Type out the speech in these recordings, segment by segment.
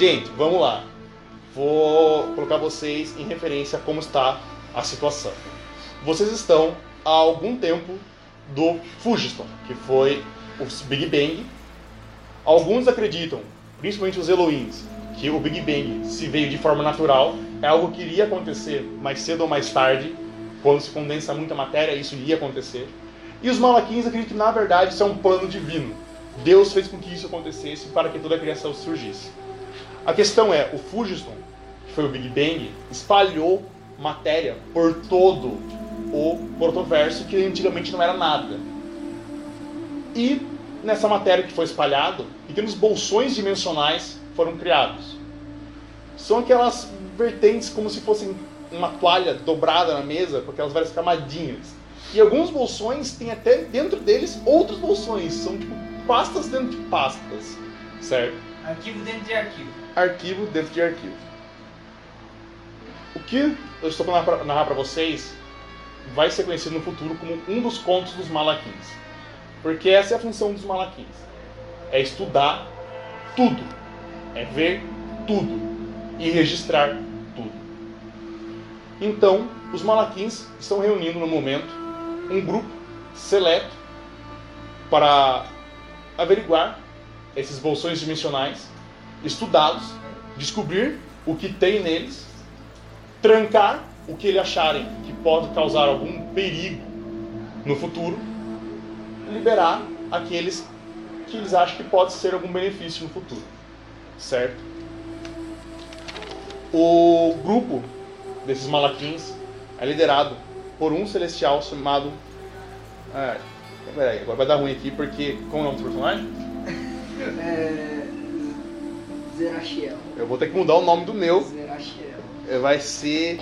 Gente, vamos lá. Vou colocar vocês em referência a como está a situação. Vocês estão há algum tempo do Fugiston, que foi o Big Bang. Alguns acreditam, principalmente os Elohims, que o Big Bang se veio de forma natural, é algo que iria acontecer mais cedo ou mais tarde, quando se condensa muita matéria, isso iria acontecer. E os Malaquins acreditam que na verdade isso é um plano divino. Deus fez com que isso acontecesse para que toda a criação surgisse. A questão é, o Fugiston, que foi o Big Bang, espalhou matéria por todo o protoverso que antigamente não era nada. E nessa matéria que foi espalhado, pequenos bolsões dimensionais foram criados. São aquelas vertentes como se fossem uma toalha dobrada na mesa, com aquelas várias camadinhas. E alguns bolsões têm até dentro deles outros bolsões, são tipo pastas dentro de pastas, certo? Arquivo dentro de arquivo. Arquivo dentro de arquivo. O que eu estou para narrar para vocês vai ser conhecido no futuro como um dos contos dos Malaquins. Porque essa é a função dos Malaquins. É estudar tudo. É ver tudo. E registrar tudo. Então, os Malaquins estão reunindo no momento um grupo seleto para averiguar esses bolsões dimensionais, estudá-los, descobrir o que tem neles, trancar o que eles acharem que pode causar algum perigo no futuro, liberar aqueles que eles acham que pode ser algum benefício no futuro, certo? O grupo desses malaquins é liderado por um celestial chamado. Ah, peraí, agora vai dar ruim aqui porque. Como é o nome do personagem? É... Zerachiel. Eu vou ter que mudar o nome do meu. Zerachiel. É, Vai ser.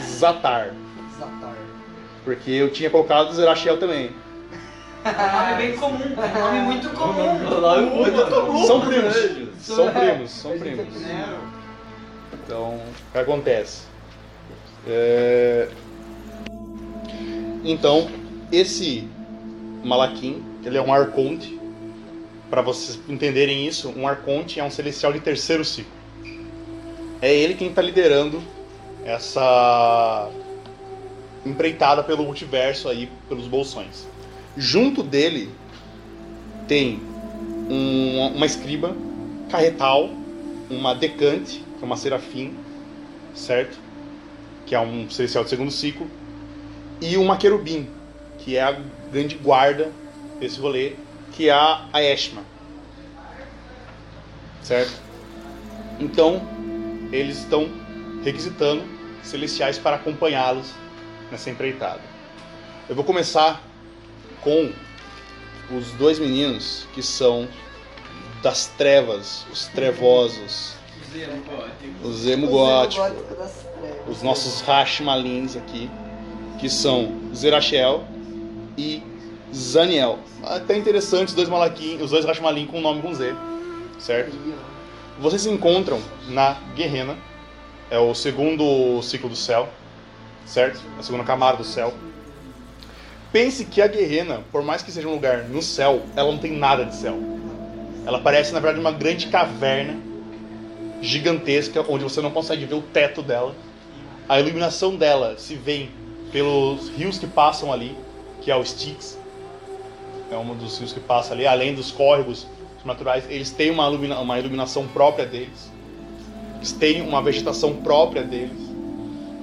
Zatar. Zatar. Porque eu tinha colocado Zerachiel também. É nome bem comum, é um nome muito comum. muito comum. São primos. São primos, são é primos. primo. Então, o que acontece? É, Então, esse Malaquim, ele é um arconte. Para vocês entenderem isso, um arconte é um celestial de terceiro ciclo. É ele quem está liderando essa empreitada pelo multiverso aí, pelos bolsões. Junto dele tem um- uma escriba, carretal, uma decante, que é uma serafim, certo? Que é um celestial de segundo ciclo, e uma querubim, que é a grande guarda desse rolê, que é a Eshma. Certo? Então, eles estão requisitando celestiais para acompanhá-los nessa empreitada. Eu vou começar com os dois meninos que são das trevas, os trevosos, os emo gótico, os nossos Rashmalins aqui, que são Zerachiel e Zaniel. Até interessante os dois Malaquim, os dois Rashmalin com nome com Z, certo? Vocês se encontram na Guerrena, é o segundo ciclo do céu, certo? A segunda camada do céu. Pense que a Guerrena, por mais que seja um lugar no céu, ela não tem nada de céu. Ela parece, na verdade, uma grande caverna gigantesca, onde você não consegue ver o teto dela. A iluminação dela se vê pelos rios que passam ali, que é o Styx. É um dos rios que passa ali, além dos córregos naturais. Eles têm uma, ilumina- uma iluminação própria deles. Eles têm uma vegetação própria deles.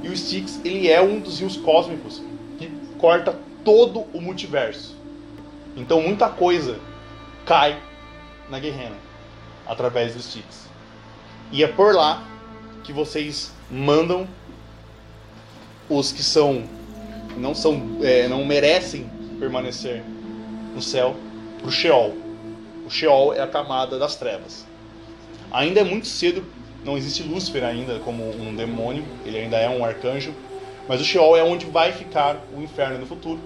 E o Styx, ele é um dos rios cósmicos que corta todo o multiverso. Então muita coisa cai na Guerrena através do Styx. E é por lá que vocês mandam os que são não são é, não merecem permanecer no céu pro Sheol. O Sheol é a camada das trevas. Ainda é muito cedo, não existe Lúcifer ainda como um demônio, ele ainda é um arcanjo, mas o Sheol é onde vai ficar o inferno no futuro,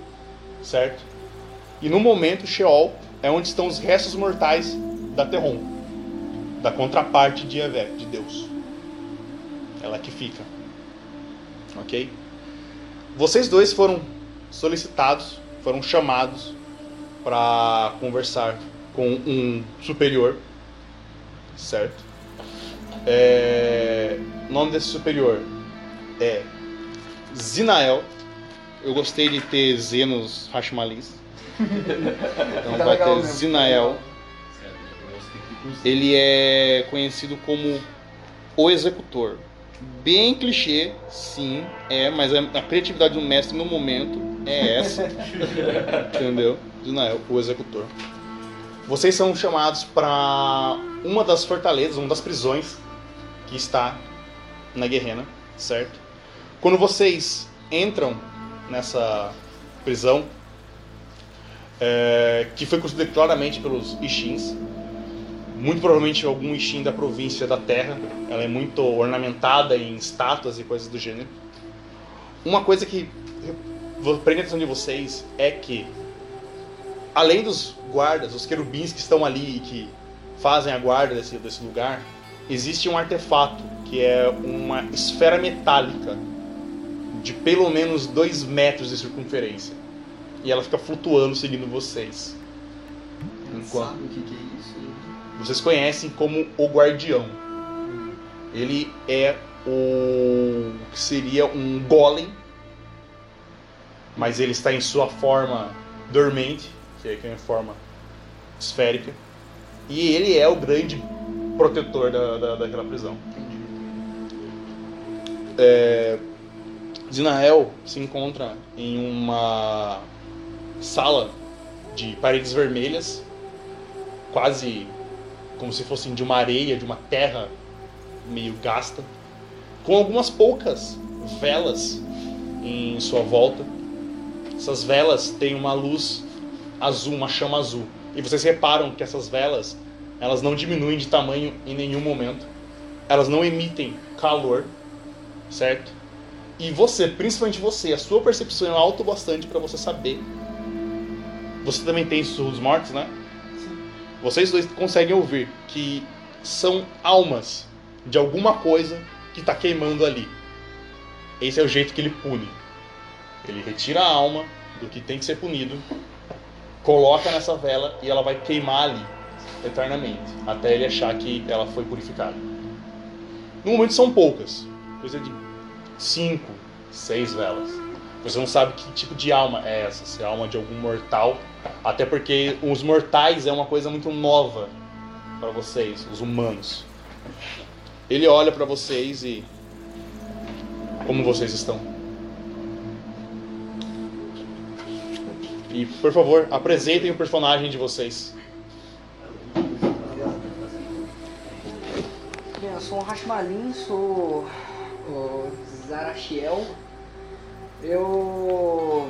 certo? E no momento, o Sheol é onde estão os restos mortais da Terron, da contraparte de Evé, de Deus. Ela que fica. Ok? Vocês dois foram solicitados, foram chamados para conversar com um superior certo? É, o nome desse superior é Zinael. Eu gostei de ter Z nos. Então Tá vai ter mesmo. Zinael. Ele é conhecido como o executor. Bem clichê, sim, é, mas a criatividade do mestre no momento é essa. entendeu? Zinael, o executor. Vocês são chamados para uma das fortalezas, uma das prisões que está na Guerrena, certo? Quando vocês entram nessa prisão, é, que foi construída claramente pelos Ixins, muito provavelmente algum Ixin da província da Terra, ela é muito ornamentada em estátuas e coisas do gênero. Uma coisa que vou prender a atenção de vocês é que além dos guardas, os querubins que estão ali e que fazem a guarda desse, desse lugar, existe um artefato que é uma esfera metálica de pelo menos 2 metros de circunferência. E ela fica flutuando seguindo vocês. Enquanto Sabe o que, que é isso? vocês conhecem como o Guardião. Ele é o que seria um golem, mas ele está em sua forma dormente, que é que é em forma esférica. E ele é o grande protetor da, da, daquela prisão. É, Zinael se encontra em uma sala de paredes vermelhas, quase como se fossem de uma areia, de uma terra meio gasta, com algumas poucas velas em sua volta. Essas velas têm uma luz azul, uma chama azul. E vocês reparam que essas velas, elas não diminuem de tamanho em nenhum momento. Elas não emitem calor, certo? E você, principalmente você, a sua percepção é alta o bastante para você saber. Você também tem sussurro dos mortos, né? Vocês dois conseguem ouvir que são almas de alguma coisa que está queimando ali. Esse é o jeito que ele pune. Ele retira a alma do que tem que ser punido, coloca nessa vela e ela vai queimar ali eternamente, até ele achar que ela foi purificada. No momento são poucas, coisa de cinco, seis velas. Você não sabe que tipo de alma é essa, se é alma de algum mortal, até porque os mortais é uma coisa muito nova para vocês, os humanos. Ele olha para vocês e como vocês estão? E por favor, apresentem o personagem de vocês. Bem, eu sou um Hashmalin, sou o Zarachiel. Eu.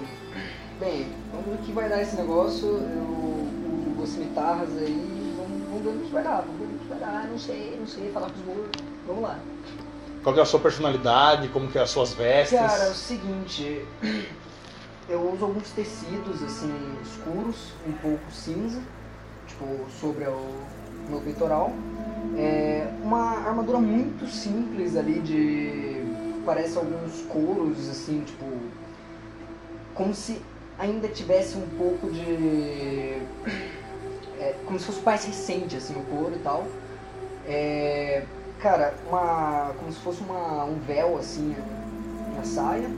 Bem, vamos ver o que vai dar esse negócio. Eu uso cimitarras aí. Vamos, vamos ver o que vai dar. Vamos ver o que vai dar. Não sei, não sei falar com os mortos. Vamos lá. Qual que é a sua personalidade? Como que é as suas vestes? Cara, é o seguinte. Eu uso alguns tecidos assim escuros, um pouco cinza, tipo sobre o meu peitoral. É uma armadura muito simples ali de parece alguns couros assim, tipo como se ainda tivesse um pouco de é, como se fosse mais recente assim o couro e tal. É, cara, uma como se fosse uma, um véu assim na saia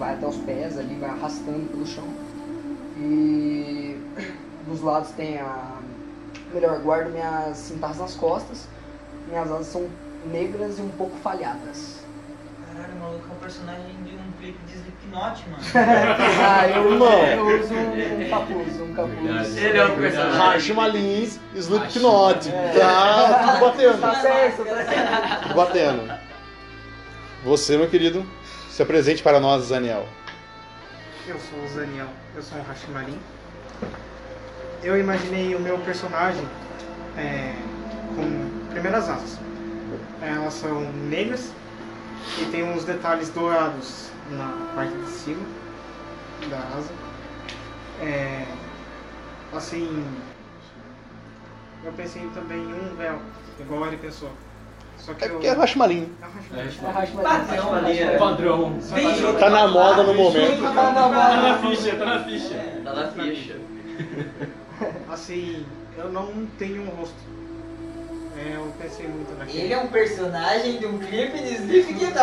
vai até os pés ali, vai arrastando pelo chão. E dos lados tem a. Melhor, guardo minhas cintas nas costas. Minhas asas são negras e um pouco falhadas. Caralho, o maluco é um personagem de um clipe de Slipknot, mano. ah, eu, Não. eu uso um, um capuz, um capuz. Verdade. Ele é um personagem. Hashmalins, Slipknot. É. Tá tudo batendo. Tá certo, tá certo. Tudo batendo. Você, meu querido, se apresente para nós, Daniel. Eu sou o Zaniel, eu sou um Hashimarin. Eu imaginei o meu personagem é, com primeiras asas. Elas são negras e tem uns detalhes dourados na parte de cima da asa. É, assim, eu pensei também em um véu, igual ele pensou. Só que É eu. porque é Hashmalin. É. É Padrão. É padrão. Bem, Tá na moda no momento. Tá na Tá na ficha, tá na ficha. Tá na ficha. Assim, eu não tenho um rosto. É, eu pensei muito naquele. Ele é um personagem de um clipe de Slipknot.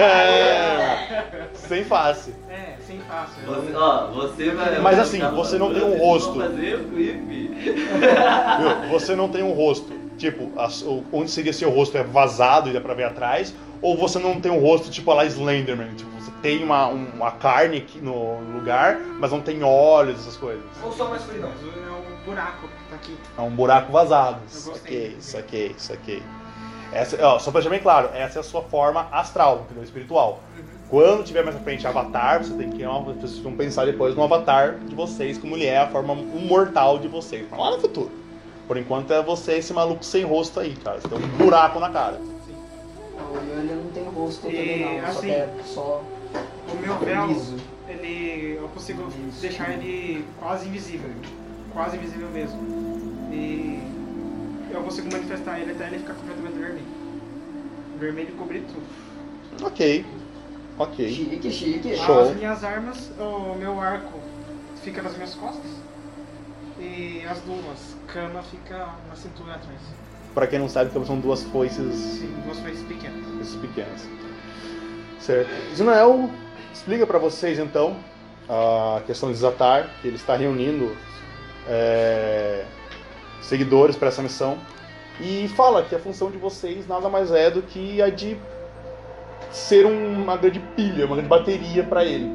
É, sem face. É, sem fácil. Você, ó, você vai. Mas assim, você não tem um rosto. fazer o clipe. Viu? Você não tem um rosto. Tipo, a- o- onde seria seu rosto é vazado e dá pra ver atrás? Ou você não tem um rosto tipo a lá Slenderman? Tipo, você tem uma, um- uma carne aqui no lugar, mas não tem olhos, essas coisas. Ou só uma escuridão. É um buraco que tá aqui. É um buraco vazado. Saquei, saquei, saquei. Essa, ó, só pra deixar bem claro, essa é a sua forma astral, entendeu? Espiritual. Quando tiver mais pra frente avatar, você tem que vocês vão pensar depois no avatar de vocês, como ele é a forma mortal de vocês. Lá no futuro. Por enquanto é você esse maluco sem rosto aí, cara. Você tem um buraco na cara. Não, ele não tem rosto E, também não, só, assim, tem, só O meu véu, ele. Eu consigo deixar ele quase invisível. Quase invisível mesmo. E eu consigo manifestar ele até ele ficar completamente vermelho. Vermelho cobrir tudo. Ok. Ok. Chique, chique. Show. As minhas armas, o meu arco fica nas minhas costas. E as duas, cama fica na cintura atrás. Pra quem não sabe, são duas foices Sim, duas coisas pequenas. foices pequenas. Certo. Ismael, explica pra vocês então a questão de Zatar, que ele está reunindo é, seguidores para essa missão. E fala que a função de vocês nada mais é do que a de ser um- uma grande pilha, uma grande bateria para ele.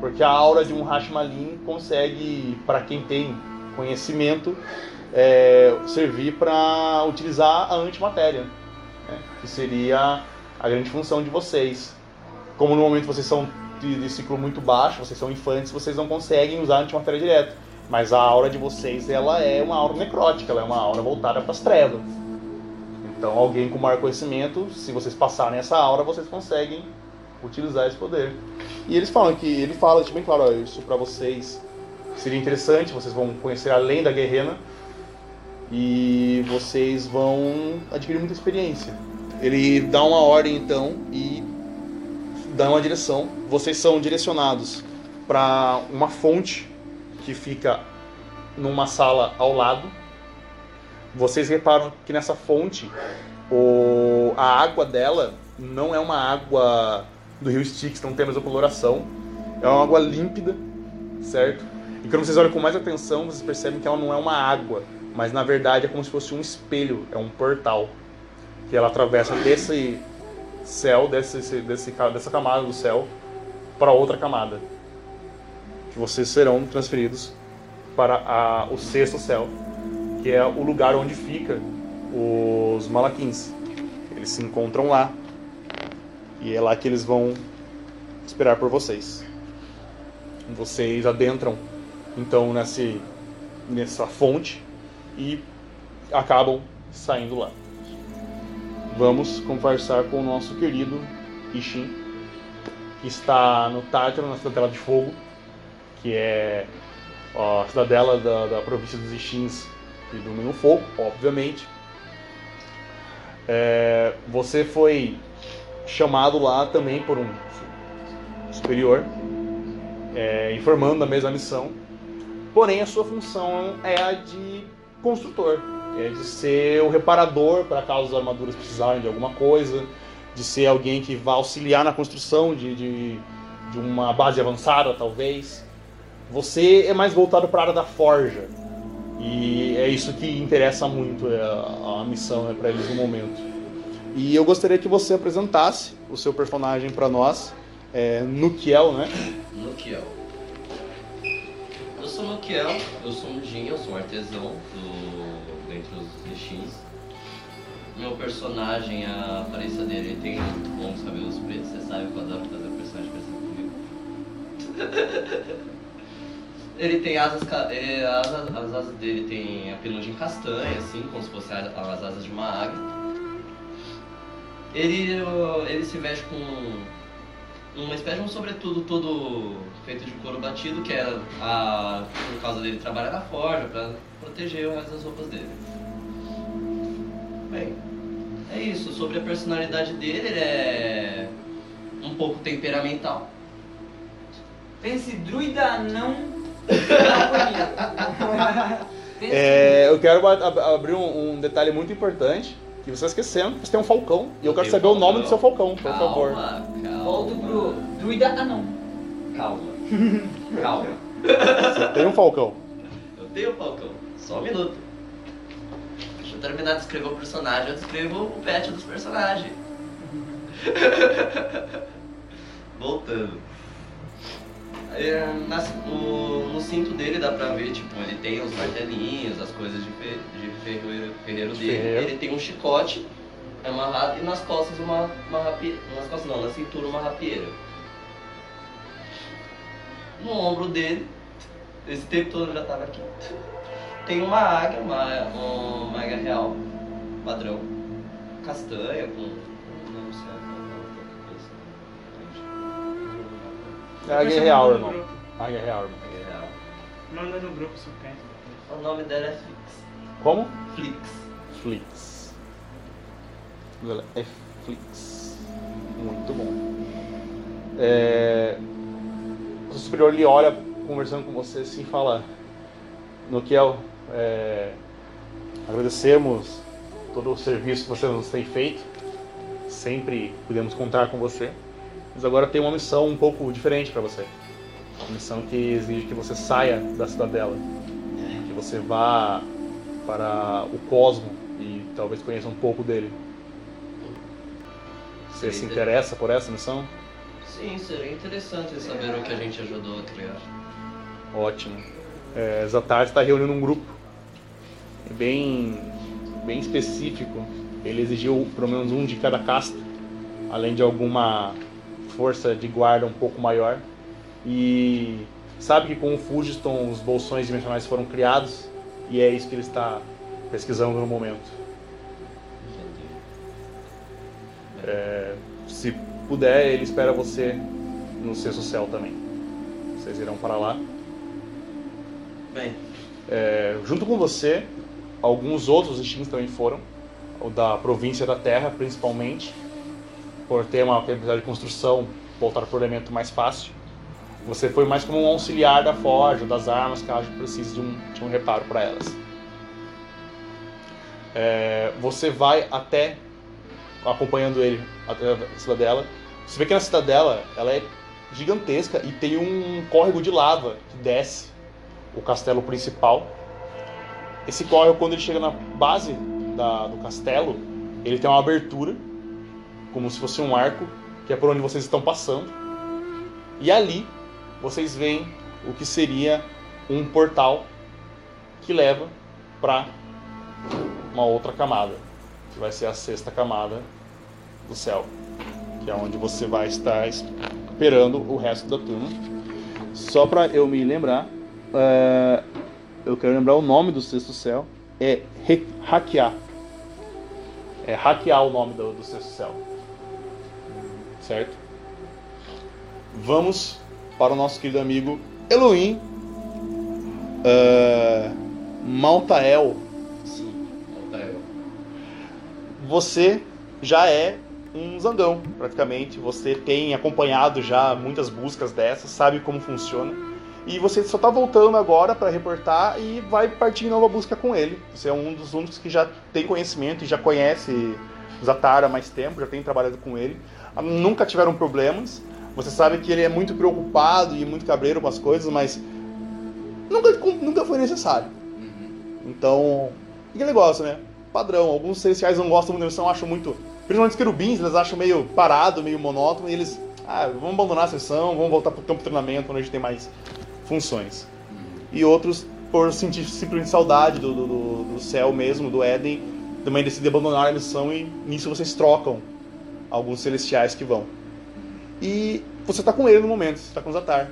Porque a aura de um Hashmalin consegue, para quem tem conhecimento, é, servir para utilizar a antimatéria, né? que seria a grande função de vocês. Como no momento vocês são de, ciclo muito baixo, vocês são infantes, vocês não conseguem usar a antimatéria direto. Mas a aura de vocês, ela é uma aura necrótica, ela é uma aura voltada para as trevas. Então, alguém com maior conhecimento, se vocês passarem essa aura, vocês conseguem utilizar esse poder. E eles falam que ele fala, deixa bem claro, ó, isso para vocês seria interessante, vocês vão conhecer além da guerrena e vocês vão adquirir muita experiência. Ele dá uma ordem então e dá uma direção. Vocês são direcionados para uma fonte que fica numa sala ao lado. Vocês reparam que nessa fonte o, a água dela não é uma água do rio Styx, não tem a mesma coloração. É uma água límpida, certo? E quando vocês olham com mais atenção, vocês percebem que ela não é uma água, mas na verdade é como se fosse um espelho, é um portal que ela atravessa desse céu, desse, desse, dessa camada do céu, para outra camada. Que vocês serão transferidos para a, o sexto céu, que é o lugar onde fica os Malaquins. Eles se encontram lá e é lá que eles vão esperar por vocês. Vocês adentram então nesse, nessa fonte e acabam saindo lá. Vamos conversar com o nosso querido Ishin, que está no Tártaro, na Cidadela de Fogo, que é a cidadela da, da província dos Ishins que domina o fogo, obviamente. É, você foi chamado lá também por um superior, é, informando da mesma missão. Porém, a sua função é a de construtor, é de ser o reparador para caso as armaduras precisarem de alguma coisa, de ser alguém que vai auxiliar na construção de, de, de uma base avançada, talvez. Você é mais voltado para a área da forja. E é isso que interessa muito é a, a missão é para eles no momento. E eu gostaria que você apresentasse o seu personagem para nós, é, Nukiel, né? Nukiel. Sou Nukiel, eu sou um Jin, eu sou um artesão do, dentre os Nishins. Meu personagem, a aparência dele ele tem longos cabelos pretos, você sabe que eu adoro fazer personagem parecido comigo. Ele tem asas, ele- as, as asas dele tem a penugem castanha, assim, como se fossem as as asas de uma águia. Ele, ele se veste com uma espécie de um sobretudo todo feito de couro batido, que é a, por causa dele trabalhar na forja, para proteger o resto das roupas dele. Bem, é isso. Sobre a personalidade dele, ele é um pouco temperamental. Pense druida não. É, eu quero ab- ab- abrir um, um detalhe muito importante que você está esquecendo. Você tem um falcão e eu Eu quero saber o nome do seu falcão, por Calma, favor. calma. Volto pro druida anão. Calma. Calma. Você tem um falcão. Eu tenho Falcão. Só um minuto. Deixa eu terminar de descrever o personagem, eu descrevo o pet dos personagens. Voltando. É, nas- no, no cinto dele dá pra ver, tipo, ele tem os martelinhos, as coisas de, fe, de ferreiro, ferreiro De dele. ferreiro. Ele tem um chicote amarrado e nas costas uma, uma rapieira. Nas costas não, na cintura uma rapieira. No ombro dele, esse tempo todo já tava aqui. Tem uma águia, uma, uma águia real, padrão, castanha, com. É a Águia Real, irmão. Águia Real, irmão. Águia real. Manda no grupo se. O nome dela é Flix. Como? Flix. Flix. Ela É Flix. Muito bom. É... O superior ele olha conversando com você assim e fala: Nokiel, é... agradecemos todo o serviço que você nos tem feito. Sempre podemos contar com você. Mas agora tem uma missão um pouco diferente para você. Uma missão que exige que você saia da cidadela. Que você vá para o cosmo e talvez conheça um pouco dele. Você se interessa por essa missão? Sim, seria interessante saber o que a gente ajudou a criar. Ótimo. É, Zatar está reunindo um grupo É bem, bem específico. Ele exigiu pelo menos um de cada casta, além de alguma força de guarda um pouco maior. E sabe que com o Fugiston os bolsões dimensionais foram criados e é isso que ele está pesquisando no momento. É, se puder, ele espera você no sexto céu também. Vocês irão para lá. Bem, É, junto com você, alguns outros destinos também foram, o da província da Terra, principalmente, por ter uma capacidade de construção voltada para o elemento mais fácil. Você foi mais como um auxiliar da forja, das armas, caso precise de um, de um reparo para elas. É, você vai até, acompanhando ele até a cidadela. Você vê que na cidadela ela é gigantesca e tem um córrego de lava que desce o castelo principal. Esse córrego, quando ele chega na base da- do castelo, ele tem uma abertura, como se fosse um arco, que é por onde vocês estão passando. E ali vocês veem o que seria um portal que leva para uma outra camada, que vai ser a sexta camada do céu, que é onde você vai estar esperando o resto da turma. Só para eu me lembrar, é, eu quero lembrar o nome do sexto céu. É hackear. É hackear o nome do, do sexto céu. Certo? Vamos para o nosso querido amigo Elohim é, Maltael. volta eu. Você já é um zangão, praticamente. Você tem acompanhado já muitas buscas dessas, sabe como funciona. E você só tá voltando agora para reportar e vai partir em nova busca com ele. Você é um dos únicos que já tem conhecimento e já conhece Zatar há mais tempo, já tem trabalhado com ele. Nunca tiveram problemas. Você sabe que ele é muito preocupado e muito cabreiro com as coisas, mas nunca, nunca foi necessário. Então, e que negócio, né? Padrão. Alguns celestiais não gostam muito da missão, acham muito. Principalmente os querubins, eles acham meio parado, meio monótono, e eles. Ah, vamos abandonar a sessão, vamos voltar pro campo de treinamento, onde a gente tem mais funções. E outros, por sentir simplesmente saudade do, do, do- do céu mesmo, do Éden, também decidem abandonar a missão e nisso vocês trocam alguns celestiais que vão. E você está com ele no momento, você está com Zatar.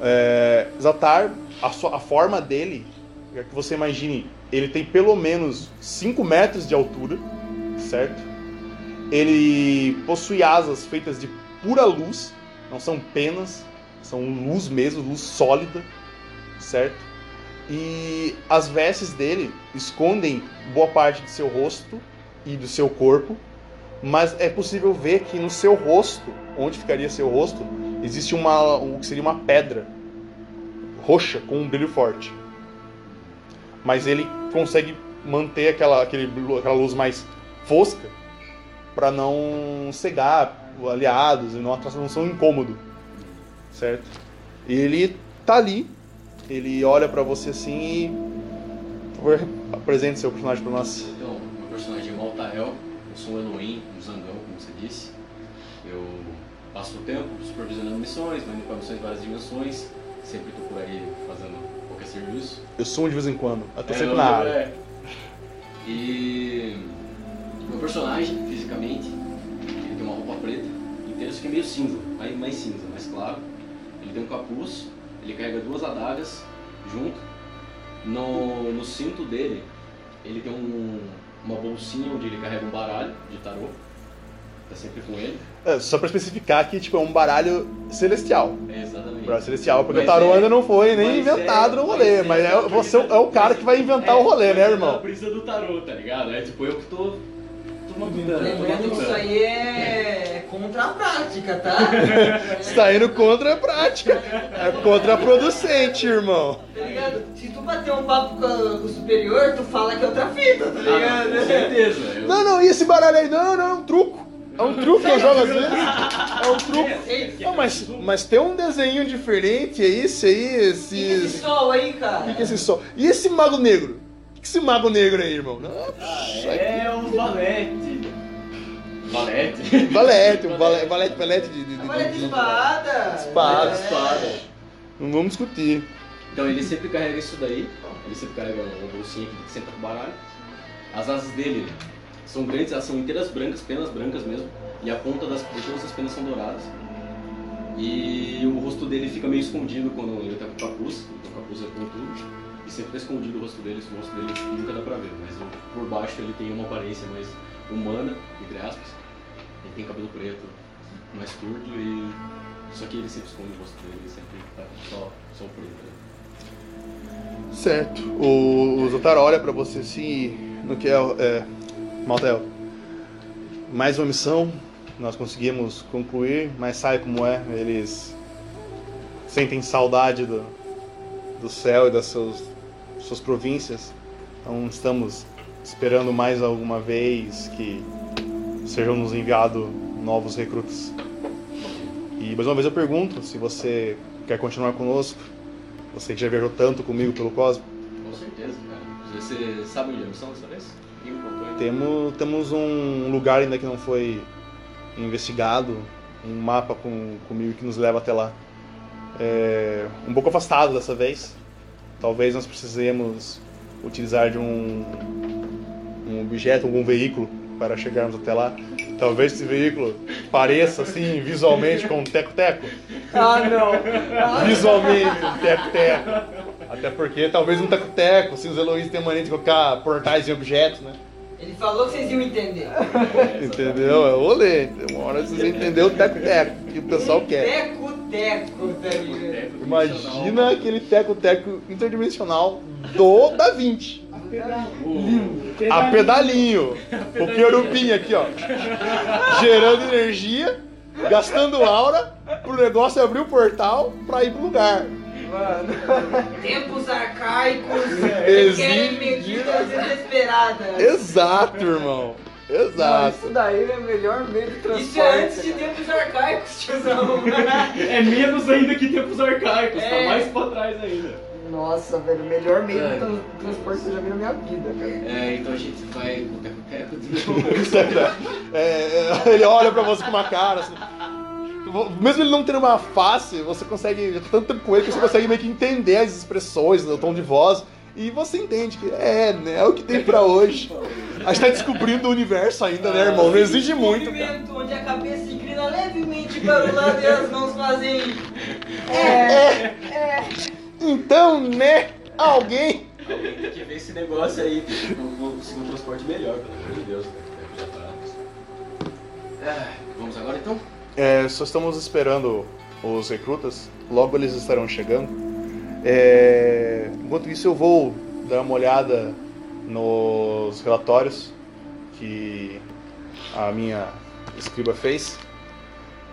É, Zatar, a, sua- a forma dele, é que você imagine, ele tem pelo menos 5 metros de altura, certo? Ele possui asas feitas de pura luz, não são penas, são luz mesmo, luz sólida, certo? E as vestes dele escondem boa parte do seu rosto e do seu corpo, mas é possível ver que no seu rosto, onde ficaria seu rosto, existe uma, o que seria uma pedra roxa com um brilho forte. mas ele consegue manter aquela, aquele, aquela luz mais fosca para não cegar aliados e não não um incômodo, certo? E ele tá ali, ele olha para você assim e por favor, apresente seu personagem para nós. Então, meu personagem é o Maltael, eu sou um Elohim, um zangão, como você disse. Eu passo o tempo supervisionando missões, indo para missões em várias dimensões, sempre tô por aí fazendo qualquer serviço. Eu sumo de vez em quando, tô É, sempre na área. é. E meu personagem, fisicamente, ele tem uma roupa preta, inteiro, isso aqui é meio cinza, mais, mais cinza, mais claro. Ele tem um capuz, ele carrega duas adagas junto. No, no cinto dele, ele tem um, uma bolsinha onde ele carrega um baralho de tarô. Tá sempre com ele. É, só pra especificar que tipo, é um baralho celestial. É exatamente. Baralho celestial, porque Mas o tarô é- ainda não foi nem inventado é- no rolê, mas mas é- é, você é o cara que vai inventar o rolê, né, é irmão? A brisa do tarô, tá ligado? É tipo eu que tô. Lembrando que isso aí é contra a prática, tá? Você tá indo contra a prática. É contraproducente, irmão. Tá ligado? Bater um papo com, a- com o superior, tu fala que é outra fita, tá Ah, ligado? com certeza. Eu... Não, não, e esse baralho aí? Não, não, é um truco. É um truque que eu jogo às vezes. É um truco. Não, mas, mas tem um desenho diferente, é esse aí, esse esses. sol aí, cara? que é esse sol? E esse mago negro? O que esse mago negro aí, irmão? Não, É um valete. Valete? Valete, um vale- valete, valete de, de, de de- espada. Espada. É. Espada. Não vamos discutir. Então ele sempre carrega isso daí. Ele sempre carrega uma bolsinha que senta com o baralho. As asas dele são grandes, elas são inteiras brancas, penas brancas mesmo. E a ponta das todas as penas são douradas. E o rosto dele fica meio escondido quando ele tá com o capuz. Então o capuz é pontudo. E sempre tá escondido o rosto dele, o rosto dele nunca dá pra ver. Mas por baixo ele tem uma aparência mais humana, entre aspas. Ele tem cabelo preto, mais curto e. Só que ele sempre esconde o rosto dele, ele sempre tá só, só preto. Certo. O, o Zotaro olha pra você assim, no que é, é Maltel. Mais uma missão, nós conseguimos concluir, mas sabe como é? Eles sentem saudade do, do céu e das seus, suas províncias. Então estamos esperando mais alguma vez que sejam nos enviados novos recrutas. E mais uma vez eu pergunto se você quer continuar conosco. Você que já viajou tanto comigo pelo Cosmo. Com certeza, cara. Você sabe onde é missão dessa vez? Temos, temos um lugar ainda que não foi investigado, um mapa com, comigo que nos leva até lá. É, um pouco afastado dessa vez. Talvez nós precisemos utilizar de um, um objeto, algum veículo para chegarmos até lá. Talvez esse veículo pareça assim visualmente com um teco-teco. Ah, não. Visualmente um teco-teco. Até porque talvez um teco-teco, assim, os Eloís têm mania de colocar portais em objetos, né? Ele falou que vocês iam entender. Entendeu? É o rolê. Uma hora vocês vão entender o teco-teco que o pessoal quer. Teco-teco? Imagina aquele teco-teco interdimensional do Da Vinci. A pedalinho. O querubim aqui, ó. Gerando energia, gastando aura pro negócio abrir o portal pra ir pro lugar. Tempos arcaicos Exige- querem medidas desesperadas. Exato, irmão. Não, Exato. isso daí é melhor meio de transporte. Isso é antes de tempos arcaicos, tiozão. É menos ainda que tempos arcaicos, tá É. mais pra trás ainda. Nossa, velho, melhor meio É. de tran- transporte que eu já vi na minha vida, cara. É, então a gente vai o. É, é, ele olha pra você com uma cara assim. Mesmo ele não tendo uma face, você consegue. já tá Tanto tempo com ele que você consegue meio que entender as expressões, o tom de voz. E você entende que é, né? É o que tem pra hoje. A gente tá descobrindo o universo ainda, né, irmão? Não exige muito, cara. Movimento onde a cabeça inclina levemente para o lado e as mãos fazem. Então, né? Alguém. Alguém tem que ver esse negócio aí, conseguir um transporte melhor, pelo amor de Deus. né? Já tá. Ah, vamos agora então? É, só estamos esperando os recrutas. Logo eles estarão chegando. É, enquanto isso, eu vou dar uma olhada nos relatórios que a minha escriba fez,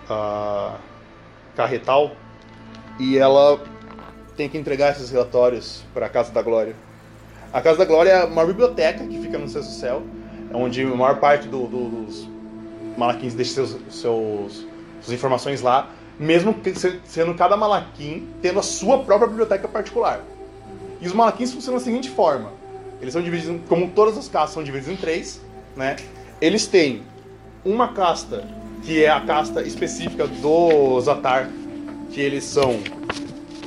a Carretal, e ela tem que entregar esses relatórios para a Casa da Glória. A Casa da Glória é uma biblioteca que fica no sexto céu, onde a maior parte do- do- dos malaquins deixa seus, seus, suas informações lá, mesmo sendo cada malaquim tendo a sua própria biblioteca particular. E os malaquins funcionam da seguinte forma: eles são divididos, como todas as castas são divididas em três, né? Eles têm uma casta que é a casta específica dos Atar, que eles são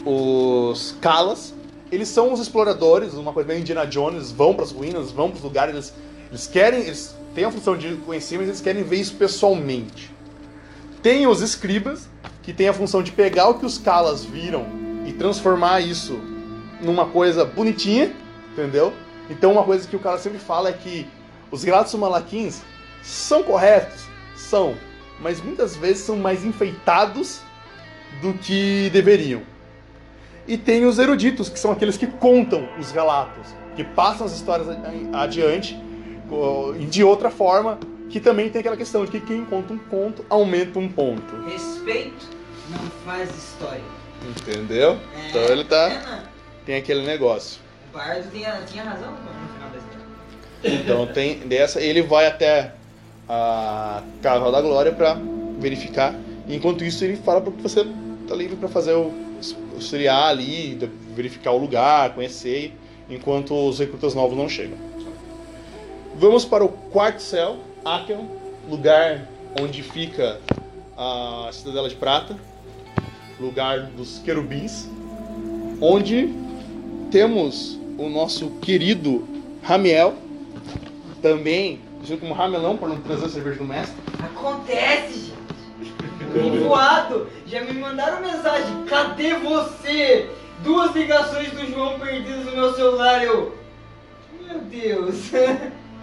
os Kalas. Eles são os exploradores, uma coisa bem Indiana Jones, vão para as ruínas, vão para os lugares, eles, eles querem, eles têm a função de conhecer, mas eles querem ver isso pessoalmente. Tem os escribas, que tem a função de pegar o que os Kalas viram e transformar isso numa coisa bonitinha, entendeu? Então uma coisa que o cara sempre fala é que os relatos malaquins são corretos, são, mas muitas vezes são mais enfeitados do que deveriam. E tem os eruditos, que são aqueles que contam os relatos, que passam as histórias adiante de outra forma, que também tem aquela questão de que quem conta um conto aumenta um ponto. Respeito não faz história. Entendeu? É, Então ele tá. é. Tem aquele negócio. O Bardo tinha, tinha razão no final da história. Então tem dessa, ele vai até a Cavalo da Glória pra verificar. Enquanto isso ele fala porque você tá livre pra fazer o auxiliar ali, verificar o lugar, conhecer, enquanto os recrutas novos não chegam. Vamos para o quarto céu, Acheron, lugar onde fica a Cidadela de Prata, lugar dos querubins, onde temos o nosso querido Ramiel, também conhecido como Ramelão, por não trazer a cerveja do mestre. Acontece, gente. Envoado. Já me mandaram mensagem. Cadê você? Duas ligações do João perdidas no meu celular. Eu. Meu Deus.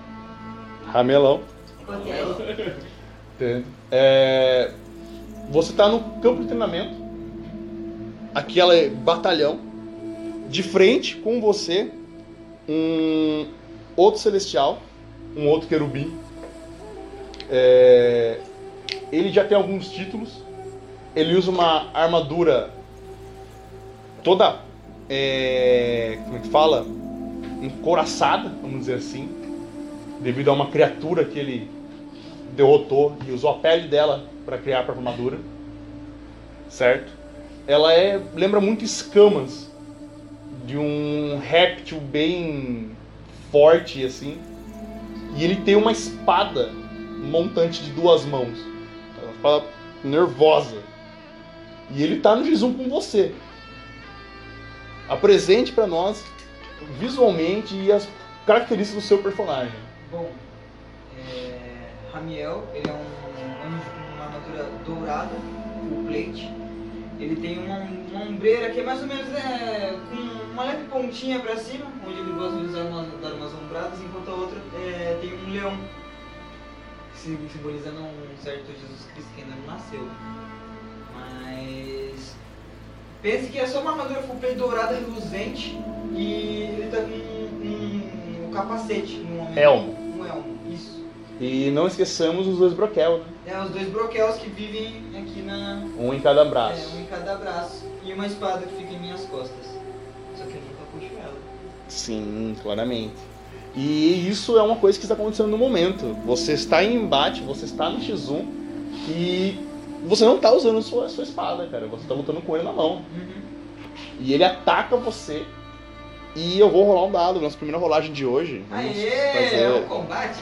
Ramelão. Acontece. É, você está no campo de treinamento, aquela batalhão, de frente com você, um outro celestial, um outro querubim. É, ele já tem alguns títulos. Ele usa uma armadura toda, é, como é que fala, encoraçada, vamos dizer assim, devido a uma criatura que ele derrotou e usou a pele dela para criar a própria armadura, certo? Ela é lembra muito escamas de um réptil bem forte assim, e ele tem uma espada montante de duas mãos, espada nervosa. E ele tá no Jizum com você. Apresente para nós visualmente e as características do seu personagem. Bom, é, Ramiel, ele é um anjo com uma armadura dourada, full plate. Ele tem uma, uma ombreira que é mais ou menos é, com uma leve pontinha pra cima, onde ele gosta de usar dar umas ombradas, enquanto a outra é, tem um leão, simbolizando um certo Jesus Cristo que ainda não nasceu. Mas pense que é só uma armadura full plate dourada reluzente e ele tá com um, um capacete momento. Elmo. Um elmo, isso. E não esqueçamos os dois broquel, né? É os dois broquels que vivem aqui na. Um em cada É, braço. um em cada braço. E uma espada que fica em minhas costas. Só que eu nunca puxo ela. Sim, claramente. E isso é uma coisa que está acontecendo no momento. Você está em embate, você está no X1 e você não está usando sua, sua espada, cara. Você está lutando com ele na mão. Uhum. E ele ataca você. E eu vou rolar um dado, nossa primeira rolagem de hoje. Aê, é fazer- um combate?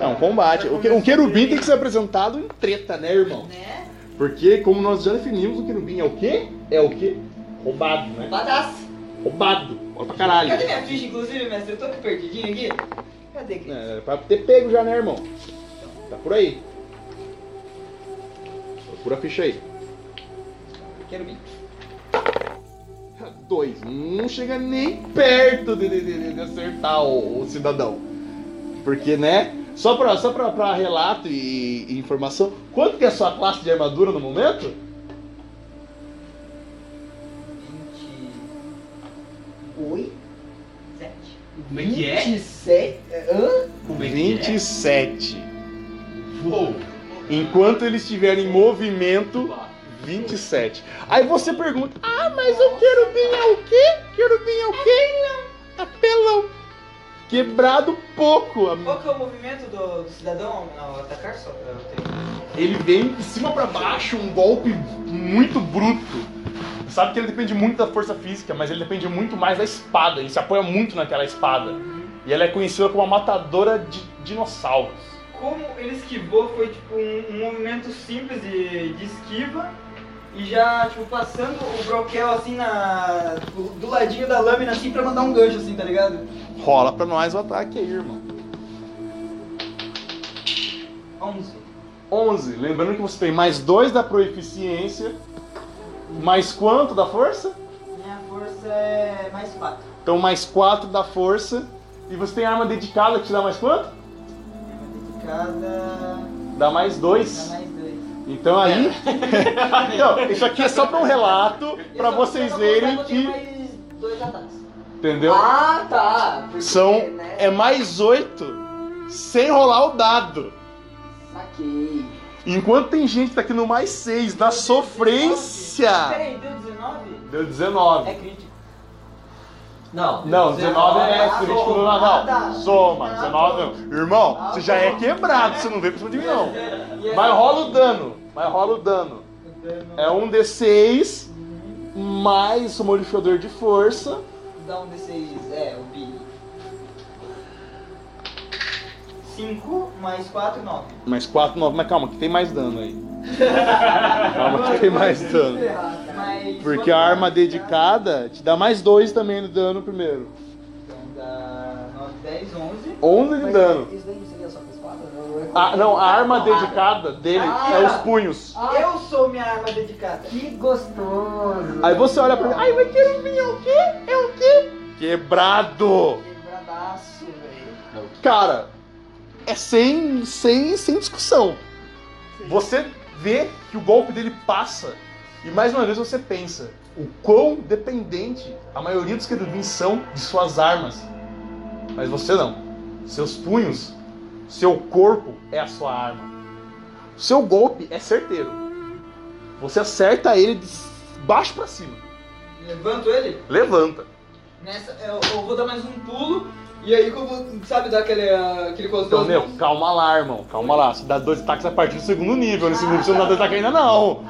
É um combate. O, que- o querubim tem que ser apresentado em treta, né, irmão? Né? Porque, como nós já definimos, o querubim é o quê? É o quê? Roubado, né? Badaço. Roubado. Pra caralho. Cadê minha ficha, inclusive, mestre? Eu tô aqui perdidinho aqui. Cadê, Cris? É, pra ter pego já, né, irmão? Tá por aí. Procura a ficha aí. Quero vir. Dois. Não chega nem perto de, de- de- de acertar o, o cidadão. Porque, né? Só pra, só pra, pra relato e, e informação, quanto que é a sua classe de armadura no momento? 8, 27. Como é que é? 27. Hã? Como é que 27. é? Uou. Enquanto ele estiver em movimento, 27. Aí você pergunta: Ah, mas o querubim é o quê? Querubim é o quê? Apelão. quebrado pouco. Qual que é o movimento do, do cidadão ao atacar só? Ele vem de cima pra baixo, um golpe muito bruto. Sabe que ele depende muito da força física, mas ele depende muito mais da espada. Ele se apoia muito naquela espada. E ela é conhecida como a matadora de dinossauros. Como ele esquivou foi tipo um, um movimento simples de, de esquiva e já tipo passando o broquel assim na do, ladinho da lâmina assim pra mandar um gancho assim, tá ligado? Rola pra nós o ataque aí, irmão. 11. 11. Lembrando que você tem mais 2 da proeficiência. Mais quanto da força? Minha força é mais 4. Então mais 4 da força. E você tem arma dedicada que te dá mais quanto? Dedicada. Dá mais Dá 2. mais 2. Então aí. Não, isso aqui é só pra um relato pra vocês verem que. mais dois ataques. Entendeu? Ah, tá. Porque, São. né, É mais 8 sem rolar o dado. Saquei. Enquanto tem gente que tá aqui no mais 6, na sofrência. Peraí, deu 19? Deu 19. É crítico. Não, Não, 19 é crítico no. Natal. Soma, tá. 19 não. Irmão, Ah, você já é quebrado, você não vem pra cima de mim não. É- Mas rola o dano. Mas rola o dano. o dano É um D6 mais o modificador de força. Dá um D6, é, o Bi. 5 mais 4, 9. Mais 4, 9. Mas calma, que tem mais dano aí. Calma que tem mais dano. Porque a arma dedicada te dá mais 2 também no dano primeiro. Então dá 9, 10, 11. 11 de dano. Isso daí não seria só com espada? Não, é Ah, não, a arma dedicada dele Ah. é os punhos. Ah, Eu sou minha arma dedicada. que gostoso. Aí você olha pra mim, ai, mas querubim é o quê? É o quê? Quebrado! Quebradaço, velho. Cara, é sem, sem, sem discussão. Você vê que o golpe dele passa e mais uma vez você pensa o quão dependente a maioria dos querubins são de suas armas. Mas você não. Seus punhos, seu corpo é a sua arma. Seu golpe é certeiro. Você acerta ele de baixo pra cima. Levanto ele. Levanta. Nessa, eu, eu vou dar mais um pulo. E aí, como, sabe, dar aquele, ah, aquele as Então, meu, mãos? calma lá, irmão. Calma lá. Você dá dois ataques a partir do segundo nível. Nesse nível você não dá dois ataques ainda, não.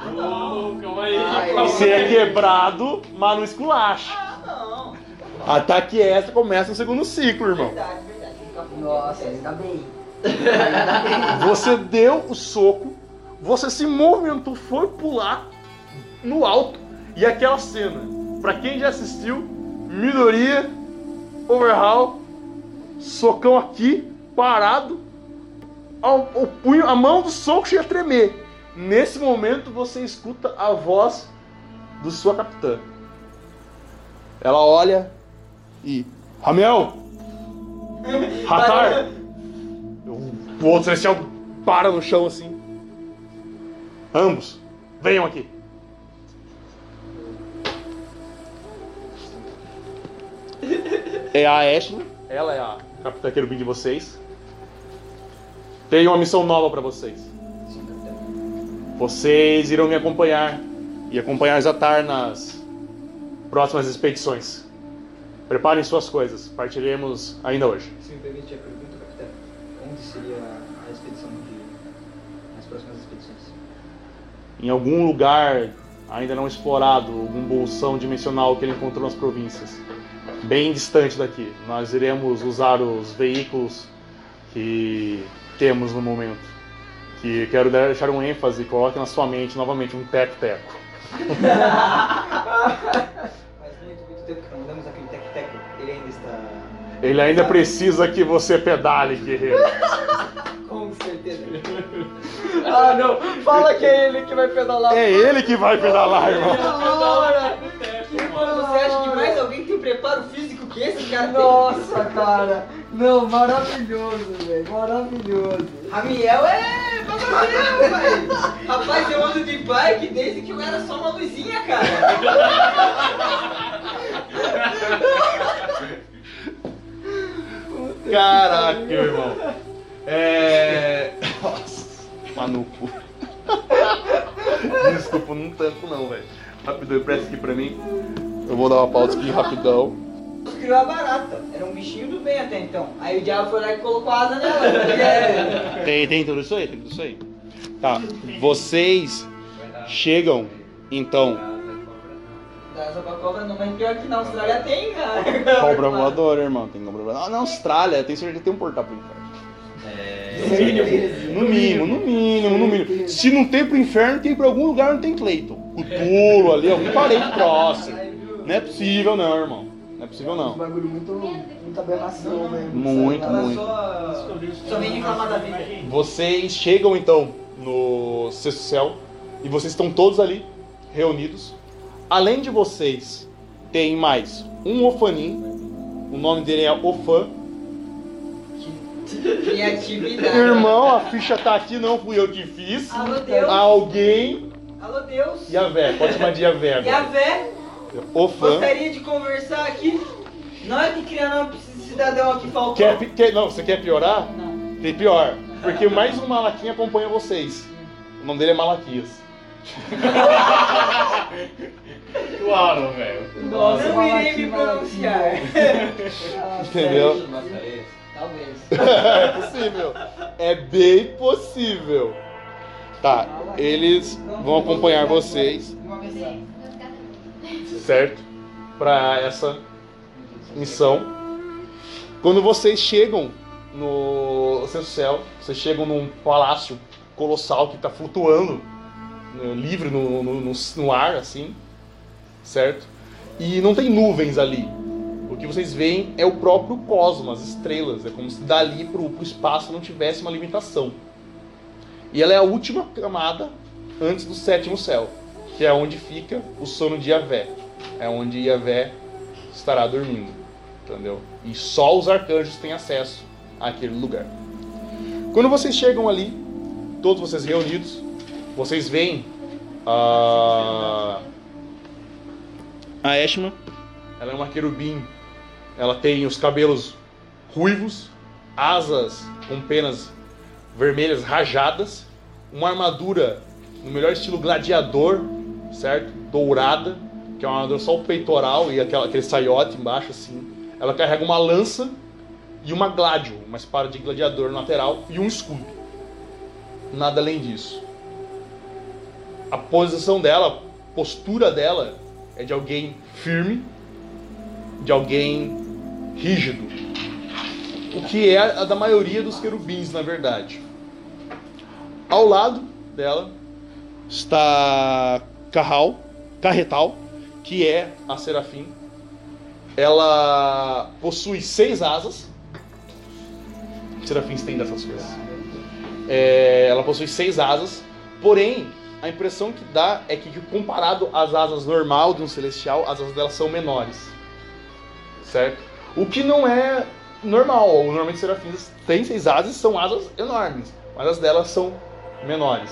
Calma aí. Ai, Você é quebrado, mas não esculacha. Ah, não. Ataque extra começa no segundo ciclo, irmão. Verdade, verdade. Bom. Nossa, ainda bem. Ainda bem. Você deu o soco, você se movimentou, foi pular no alto. E aquela cena, pra quem já assistiu, Midoriya, Overhaul, socão aqui, parado, o punho, a mão do soco chega a tremer. Nesse momento você escuta a voz do sua capitã. Ela olha e. Ramiel! Ratar! O outro celestial para no chão assim. Ambos, venham aqui. É a Ashley, ela é a capitã querubim de vocês. Tem uma missão nova pra vocês. Vocês irão me acompanhar e acompanhar Zatar nas próximas expedições. Preparem suas coisas, partiremos ainda hoje. Se me permite a pergunta, capitão. Onde seria a expedição de... as próximas expedições? em algum lugar ainda não explorado, algum bolsão dimensional que ele encontrou nas províncias, bem distante daqui. Nós iremos usar os veículos que temos no momento. Que quero deixar um ênfase, coloque na sua mente novamente um teco-teco. Faz muito, muito tempo que aquele tec-teco. Ele ainda está... Ele ainda precisa que você pedale, guerreiro. Com certeza. Ah, não. Fala que é ele que vai pedalar. É ele que vai pedalar, irmão. Hora. Você acha que mais alguém tem preparo físico que esse cara Nossa, cara. Não, maravilhoso, velho. Maravilhoso. tem? Ramiel é velho. Rapaz, eu ando de bike desde que eu era só uma luzinha, cara. Caraca, irmão. É. Nossa, manuco. Desculpa, não tanco não, velho. Rapidão, presta aqui pra mim. Eu vou dar uma pausa aqui rapidão. criou a barata. Era um bichinho do bem até então. Aí o diabo foi lá e colocou asa nela. porque- Tem, tem tudo isso aí, tem tudo isso aí. Tá, vocês chegam, então, Dá asa pra cobra não, mas pior que na Austrália tem, cara. cobra voadora, irmão, tem cobra voadora. Ah, na Austrália, tem certeza que tem um portal pro inferno. É. No mínimo, no mínimo, no mínimo. Se não tem pro inferno, tem pra algum lugar onde tem Cleiton. Cutulo ali, algum parente próximo. Não é possível não, irmão. Não é possível Um não. bagulho muito, muita aberração mesmo. Muito, muito. só, só vem reclamar da vida. Vocês chegam então no sexto céu e vocês estão todos ali reunidos. Além de vocês, tem mais um Ofanim. O nome dele é Ofan. Criatividade. Irmão, a ficha tá aqui, não fui eu que fiz. Alô, Deus. Alguém. Alô, Deus. Yavé, pode chamar de Yavé E a agora. Vé Ofan. gostaria de conversar aqui. Nós que criamos esse cidadão aqui faltou. Quer, quer- não, você quer piorar? Não. Tem pior. Porque mais um Malaquinha acompanha vocês. O nome dele é Malaquias. Claro, velho. Nossa, não irei me pronunciar. Entendeu? Talvez. é possível. É bem possível. Tá, eles vão acompanhar vocês, certo? Pra essa missão. Quando vocês chegam no seu céu, vocês chegam num palácio colossal que está flutuando, né, livre no, no, no, no ar, assim, certo? E não tem nuvens ali. O que vocês veem é o próprio cosmos, as estrelas. É como se dali para o espaço não tivesse uma limitação. E ela é a última camada antes do sétimo céu, que é onde fica o sono de Yavé. É onde Yavé estará dormindo. Entendeu? E só os arcanjos têm acesso àquele lugar. Quando vocês chegam ali, todos vocês reunidos, vocês veem a. A Eshma. Ela é uma querubim. Ela tem os cabelos ruivos, asas com penas vermelhas rajadas, uma armadura no melhor estilo gladiador, certo? Dourada, que é uma armadura só o peitoral e aquela, aquele saiote embaixo assim. Ela carrega uma lança e uma gládio, uma espada de gladiador lateral e um escudo. Nada além disso. A posição dela, a postura dela é de alguém firme, de alguém rígido. O que é a da maioria dos querubins, na verdade. Ao lado dela está Carral, Carretal, que é a Serafim. Ela possui seis asas. Serafins têm dessas coisas. É, ela possui seis asas, porém a impressão que dá é que comparado às asas normal de um celestial, as asas dela são menores, certo? O que não é normal. Normalmente serafins têm seis asas, são asas enormes, mas as delas são menores.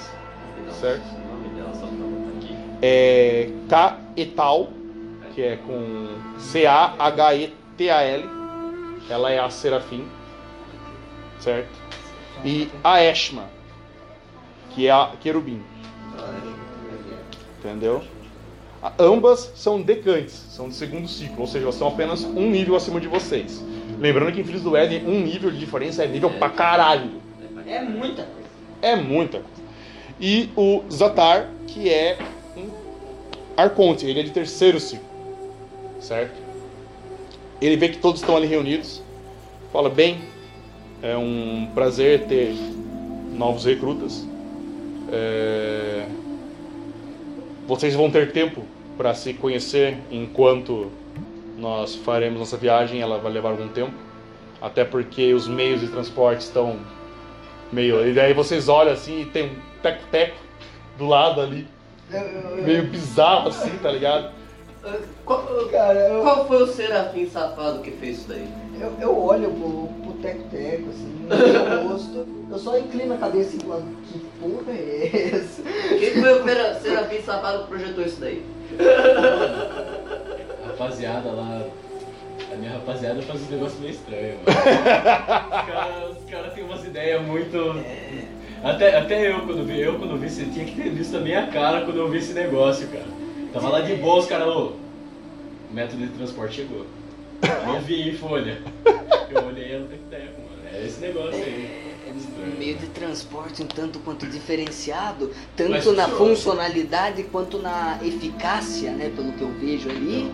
Certo. É Caetal, que é com C-A-H-E-T-A-L. Ela é a Serafim, certo? E a Eshma, que é a Querubim. Entendeu? Ambas são decantes, são de segundo ciclo, ou seja, elas são apenas um nível acima de vocês. Lembrando que em Filhos do Éden, um nível de diferença é nível pra caralho. É muita coisa. É muita coisa. E o Zatar, que é um Arconte, ele é de terceiro ciclo. Certo? Ele vê que todos estão ali reunidos. Fala, bem, é um prazer ter novos recrutas. É, Vocês vão ter tempo para se conhecer enquanto nós faremos nossa viagem. Ela vai levar algum tempo. Até porque os meios de transporte estão meio. E daí vocês olham assim e tem um teco-teco do lado ali. Meio bizarro assim, tá ligado? Qual, cara, eu, qual foi o serafim safado que fez isso daí? eu, eu olho pro, pro teco-teco, assim, no meu rosto, eu só inclino a cabeça e falo, que porra é essa? Quem foi o serafim safado que projetou isso daí? Rapaziada lá. A minha rapaziada faz um negócio meio estranho, mano. Os caras cara têm umas ideias muito. Até, até eu quando vi, eu quando vi, você tinha que ter visto a minha cara quando eu vi esse negócio, cara. Tava lá de boa, os caras, ô. O método de transporte chegou. Não vi em folha. Eu olhei no Tec-Teco, mano. É esse negócio aí. É meio de transporte um tanto quanto diferenciado, tanto Mas na funciona. funcionalidade quanto na eficácia, né? Pelo que eu vejo ali.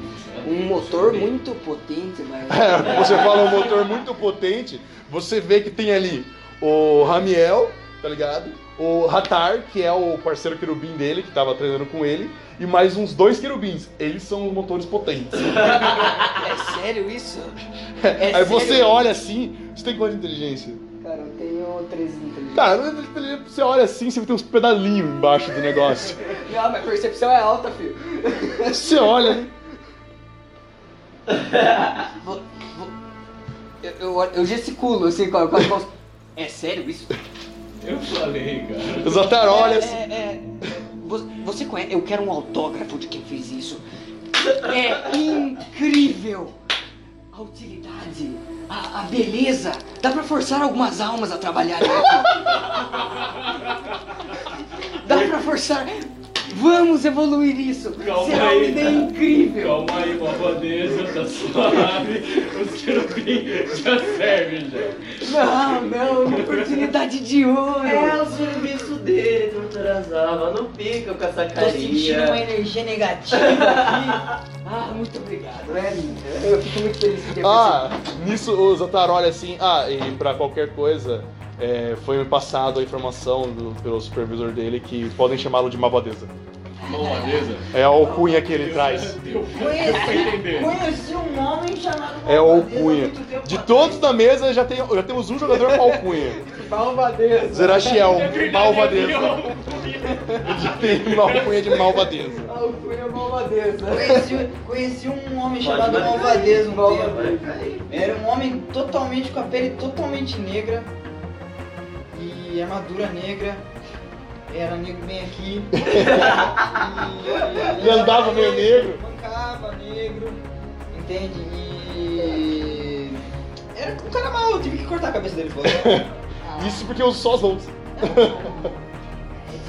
Um motor muito potente, mas. É, você fala um motor muito potente, você vê que tem ali o Ramiel, tá ligado? O Hatar, que é o parceiro querubim dele, que tava treinando com ele, e mais uns dois querubins. Eles são os motores potentes. É sério isso? É Aí você sério? olha assim, você tem quanto de inteligência? Cara, eu tenho 13 de inteligência. Cara, você olha assim, você vê tem uns pedalinhos embaixo do negócio. Não, mas percepção é alta, filho. Você olha ali. Vou- Eu, eu, eu gesticulo assim com a, com as mãos. É sério isso? Eu falei, cara. O Zatar olha É, assim. é, é. Vo- Você conhece? Eu quero um autógrafo de quem fez isso. É incrível! A utilidade, a, a beleza. Dá pra forçar algumas almas a trabalharem aqui. Dá pra forçar. Vamos evoluir isso. Calma Será uma aí, ideia cara. incrível. Calma aí, malvadeza, tá suave. Os querubins já servem já. Não, não, uma oportunidade de ouro. É o serviço dele, doutor Azava. Não fica com essa Tô sentindo uma carinha. energia negativa aqui. Ah, muito obrigado. É, eu fico muito feliz de ter Ah, nisso o Zatar olha assim, ah, e pra qualquer coisa, é, foi me passado a informação do- pelo supervisor dele que podem chamá-lo de Malvadeza. Malvadeza? É a alcunha que ele traz. Conheci, um homem chamado É Malvadeza há alcunha. De todos da mesa, já, tem, já temos um jogador com alcunha. Malvadeza. Zerachiel, É Malvadeza. Já tem uma alcunha de Malvadeza. Alcunha malvadeza. Conheci, conheci um homem chamado Malvadeza um tempo. Era um homem totalmente com a pele totalmente negra e armadura negra. Era negro bem aqui. E, Ele andava meio negro. Mancava negro, entende? E. Era um cara mal, eu tive que cortar a cabeça dele fora. Isso porque eu uso só. É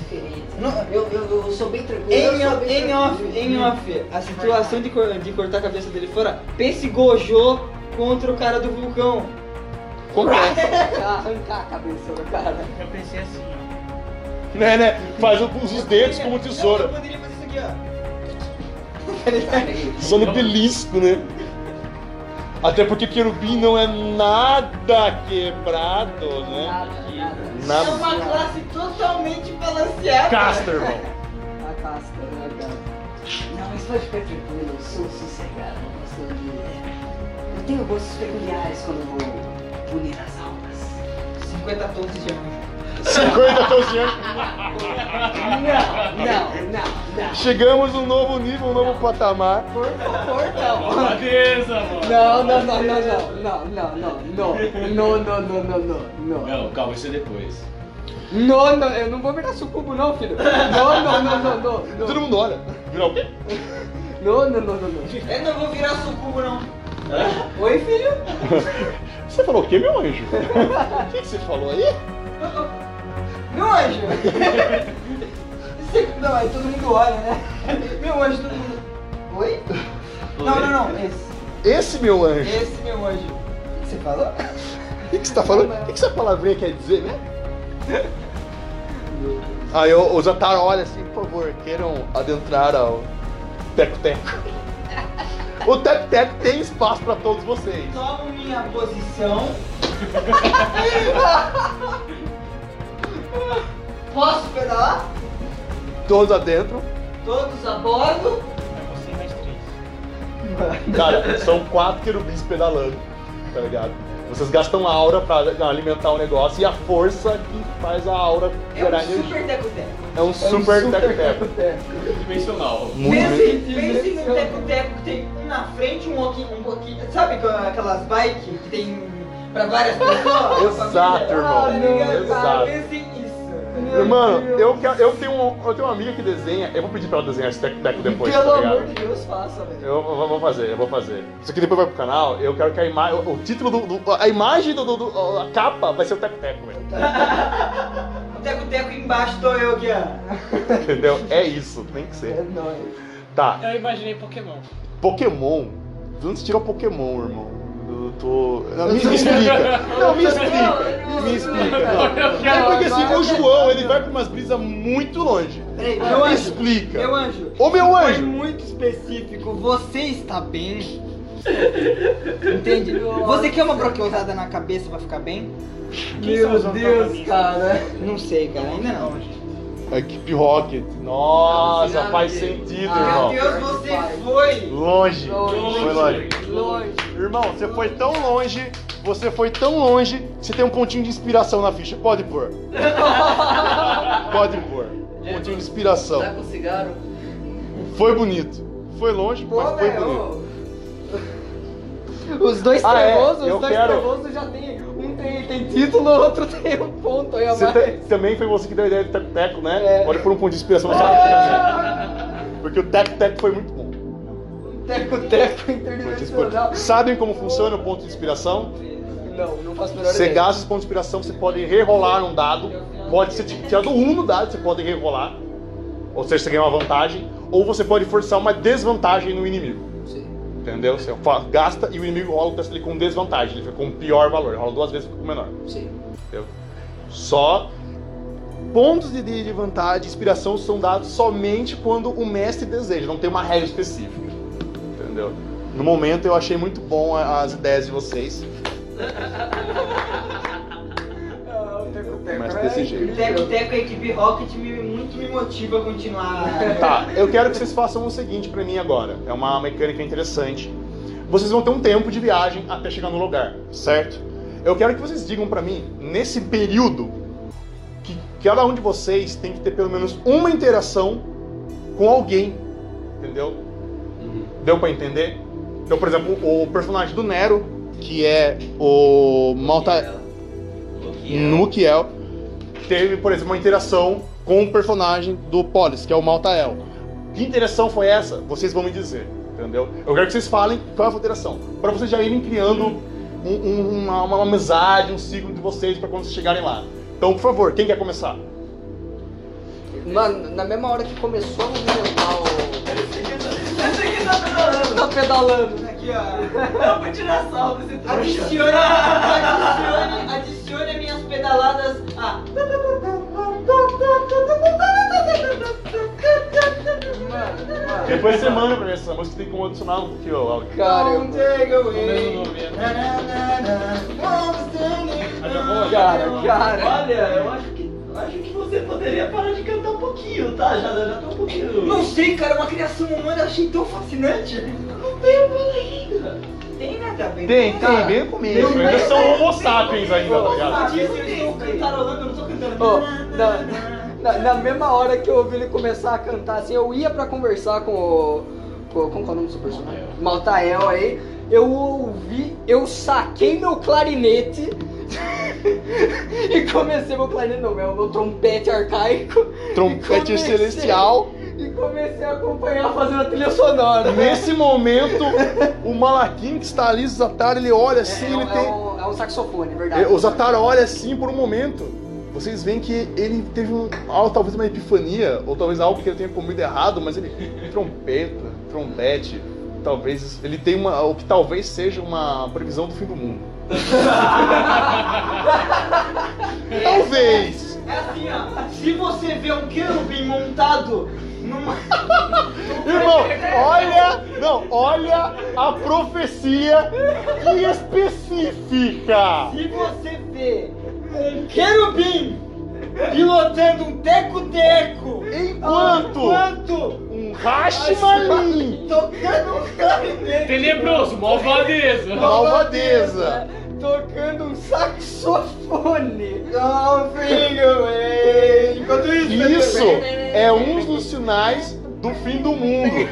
diferente. Não, eu, eu, eu sou bem tranquilo. Em, eu sou off- bem em off, em off, a situação de, de cortar a cabeça dele fora, pense Gojo contra o cara do vulcão. Como é? Arrancar a cabeça do cara. Eu pensei assim, ó. Né, né? Faz os dedos como Eu tesoura. poderia fazer isso aqui, ó. Usando belisco, né? Até porque querubim não é nada quebrado, né? Nada, nada. É uma classe totalmente balanceada. Casta, irmão. A casca, né, cara? Não, mas pode ficar tranquilo, eu sou sossegado, não gosto de... Eu tenho gostos peculiares quando vou punir as almas. 50 tons de anjo. 50 tons de anjo. Não, não, não, não. Chegamos num novo nível, um novo patamar. Por favor, não. Malvadeza, mano. Não, não, não, não, não, não, não, não, não, não, não, não, não, não. Não, calma, isso é depois. Não, não, eu não vou virar sucubo não, filho. Não, não, não, não, não, Todo não. mundo olha. Virar o quê? Não, não, não, não, não. Eu não vou virar sucubo, não. Oi, filho? Você falou o quê, meu anjo? O que, que você falou aí? Meu anjo! Você- Não, aí todo mundo olha, né? Meu anjo, todo mundo. Oi? Não, não, não. Esse. Esse, meu anjo. Esse meu anjo. O que você falou? O que, que você tá falando? O que, que essa palavrinha quer dizer, né? Aí o, o olha assim, por favor, queiram adentrar ao Teco Teco. O Teco Teco tem espaço pra todos vocês. Tomo minha posição. Posso pedalar? Todos adentro. Todos a bordo. É você mais três. Cara, são quatro querubins pedalando, tá ligado? Vocês gastam aura pra alimentar o negócio e a força que faz a aura É gerar um energia. super teco-teco. É um super Teco Teco. Dimensional. Muito Pense, no teco-teco que tem um na frente, um aqui, um pouquinho. Sabe aquela- aquelas bikes que tem pra várias pessoas? Exato, Família? irmão. Tá? Exato. Mano, eu, quero- eu, tenho um- eu tenho uma amiga que desenha. Eu vou pedir pra ela desenhar esse Teco depois, Pelo tá amor de Deus, faça, velho. Eu vou, vou fazer, eu vou fazer. Isso aqui depois vai pro canal. Eu quero que a imagem. O título do. do- a imagem do, do- do- A capa vai ser o Teco Teco, velho. O teco-teco embaixo tô eu aqui, ó. Entendeu? É isso, tem que É ser. nóis. Tá. Eu imaginei Pokémon. Pokémon. De onde você tirou Pokémon, irmão? Eu tô. Não, me, explica. Não, me explica. Me explica. Não. É porque assim, o João, ele vai pra umas brisas muito longe. Peraí, Me meu anjo. explica. Meu anjo. Ô, meu Foi anjo. muito específico. Você está bem? Entende? Você quer uma broqueosada na cabeça pra ficar bem? Meu Deus, cara. Não sei, cara. Ainda não. Equipe Rocket. Nossa, faz sentido, Meu irmão. Deus, você foi. Longe. Longe. Foi longe. Longe. Irmão, você foi tão longe, você foi tão longe, que você tem um pontinho de inspiração na ficha. Pode pôr. Pode pôr. Pontinho de inspiração. Tá com cigarro? Foi bonito. Foi longe, Pô, mas foi bonito. Os dois Ah, é, trevosos, eu os dois quero- trevosos já tem. Um tem, título, o outro tem um ponto aí a mais. também foi você que deu a ideia do Teco Teco, né? É. Pode pôr um ponto de inspiração nessa Porque o Teco Teco foi muito bom. Teco-teco interdimensional. Sabem como funciona o ponto de inspiração? Não, não faço a menor Você ideia. gasta os pontos de inspiração, você pode rerolar um dado. Pode ser tirado um no dado, você pode rerolar. Ou seja, você ganha uma vantagem. Ou você pode forçar uma desvantagem no inimigo. Entendeu? Você gasta e o inimigo rola o teste ali com desvantagem. Ele fica com o pior valor. Rola duas vezes e fica com o menor. Sim. Entendeu? Só pontos de, de, vantagem, inspiração são dados somente quando o mestre deseja. Não tem uma regra específica. Entendeu? No momento eu achei muito bom a- as ideias de vocês. Ah, Mas é desse jeito. Teco Teco, a equipe Rocket me, me motiva a continuar. Tá, eu quero que vocês façam o seguinte pra mim agora. É uma mecânica interessante. Vocês vão ter um tempo de viagem até chegar no lugar, certo? Eu quero que vocês digam pra mim, nesse período, que cada um de vocês tem que ter pelo menos uma interação com alguém, entendeu? Deu pra entender? Então, por exemplo, o personagem do Nero, que é o Malta... Nukiel teve, por exemplo, uma interação com o personagem do Polis, que é o Maltael. Que interação foi essa? Vocês vão me dizer, entendeu? Eu quero que vocês falem qual é a interação, para vocês já irem criando um- um- uma, uma amizade, um ciclo de vocês para quando vocês chegarem lá. Então, por favor, quem quer começar? Mano, na mesma hora que começou a movimentar o. Tá pedalando. Aqui, ó. Eu vou tirar sal desse trouxa. Adicione, adicione, adicione as minhas pedaladas a. Mano. Depois você manda pra mim essa música, tem como adicionar aqui, ó. Cara, eu. Stand it. Cara, cara. Olha, eu acho que, acho que você poderia parar de cantar um pouquinho, tá? Já, já tá um pouquinho. Não sei, cara, uma criação humana eu achei tão fascinante. não tenho bola ainda. Tem nada a ver Tem, tem, cara. bem no começo. Ainda são homo sapiens ainda, tá Eu ligado? cantarolando, eu não estou cantando. Ô, na, na, na mesma hora que eu ouvi ele começar a cantar, assim, eu ia pra conversar com o. Com, como que é o nome do seu personagem? Maltael aí. Eu ouvi, eu saquei meu clarinete. e comecei meu clarinete, não, meu, meu trompete arcaico. Trompete comecei- celestial. E comecei a acompanhar fazendo a trilha sonora. Nesse momento, o Malaquim que está ali, Zatar, ele olha assim, é, ele é, tem. um, é um saxofone, verdade. É, O Zatar olha assim por um momento. Vocês veem que ele teve um, talvez uma epifania, ou talvez algo que ele tenha comido errado, mas ele trompeta, trompete, talvez ele tem uma, o que talvez seja uma previsão do fim do mundo. talvez. É assim, ó. Se você vê um querubim montado. Irmão, olha, não, olha a profecia que especifica. Se você vê um querubim pilotando um teco-teco Enquanto enquanto um Hashimalim, tocando um clarinete. Tenebroso, malvadeza. malvadeza. Tocando um saxofone. Think away. Enquanto isso, Isso é um dos sinais do fim do mundo.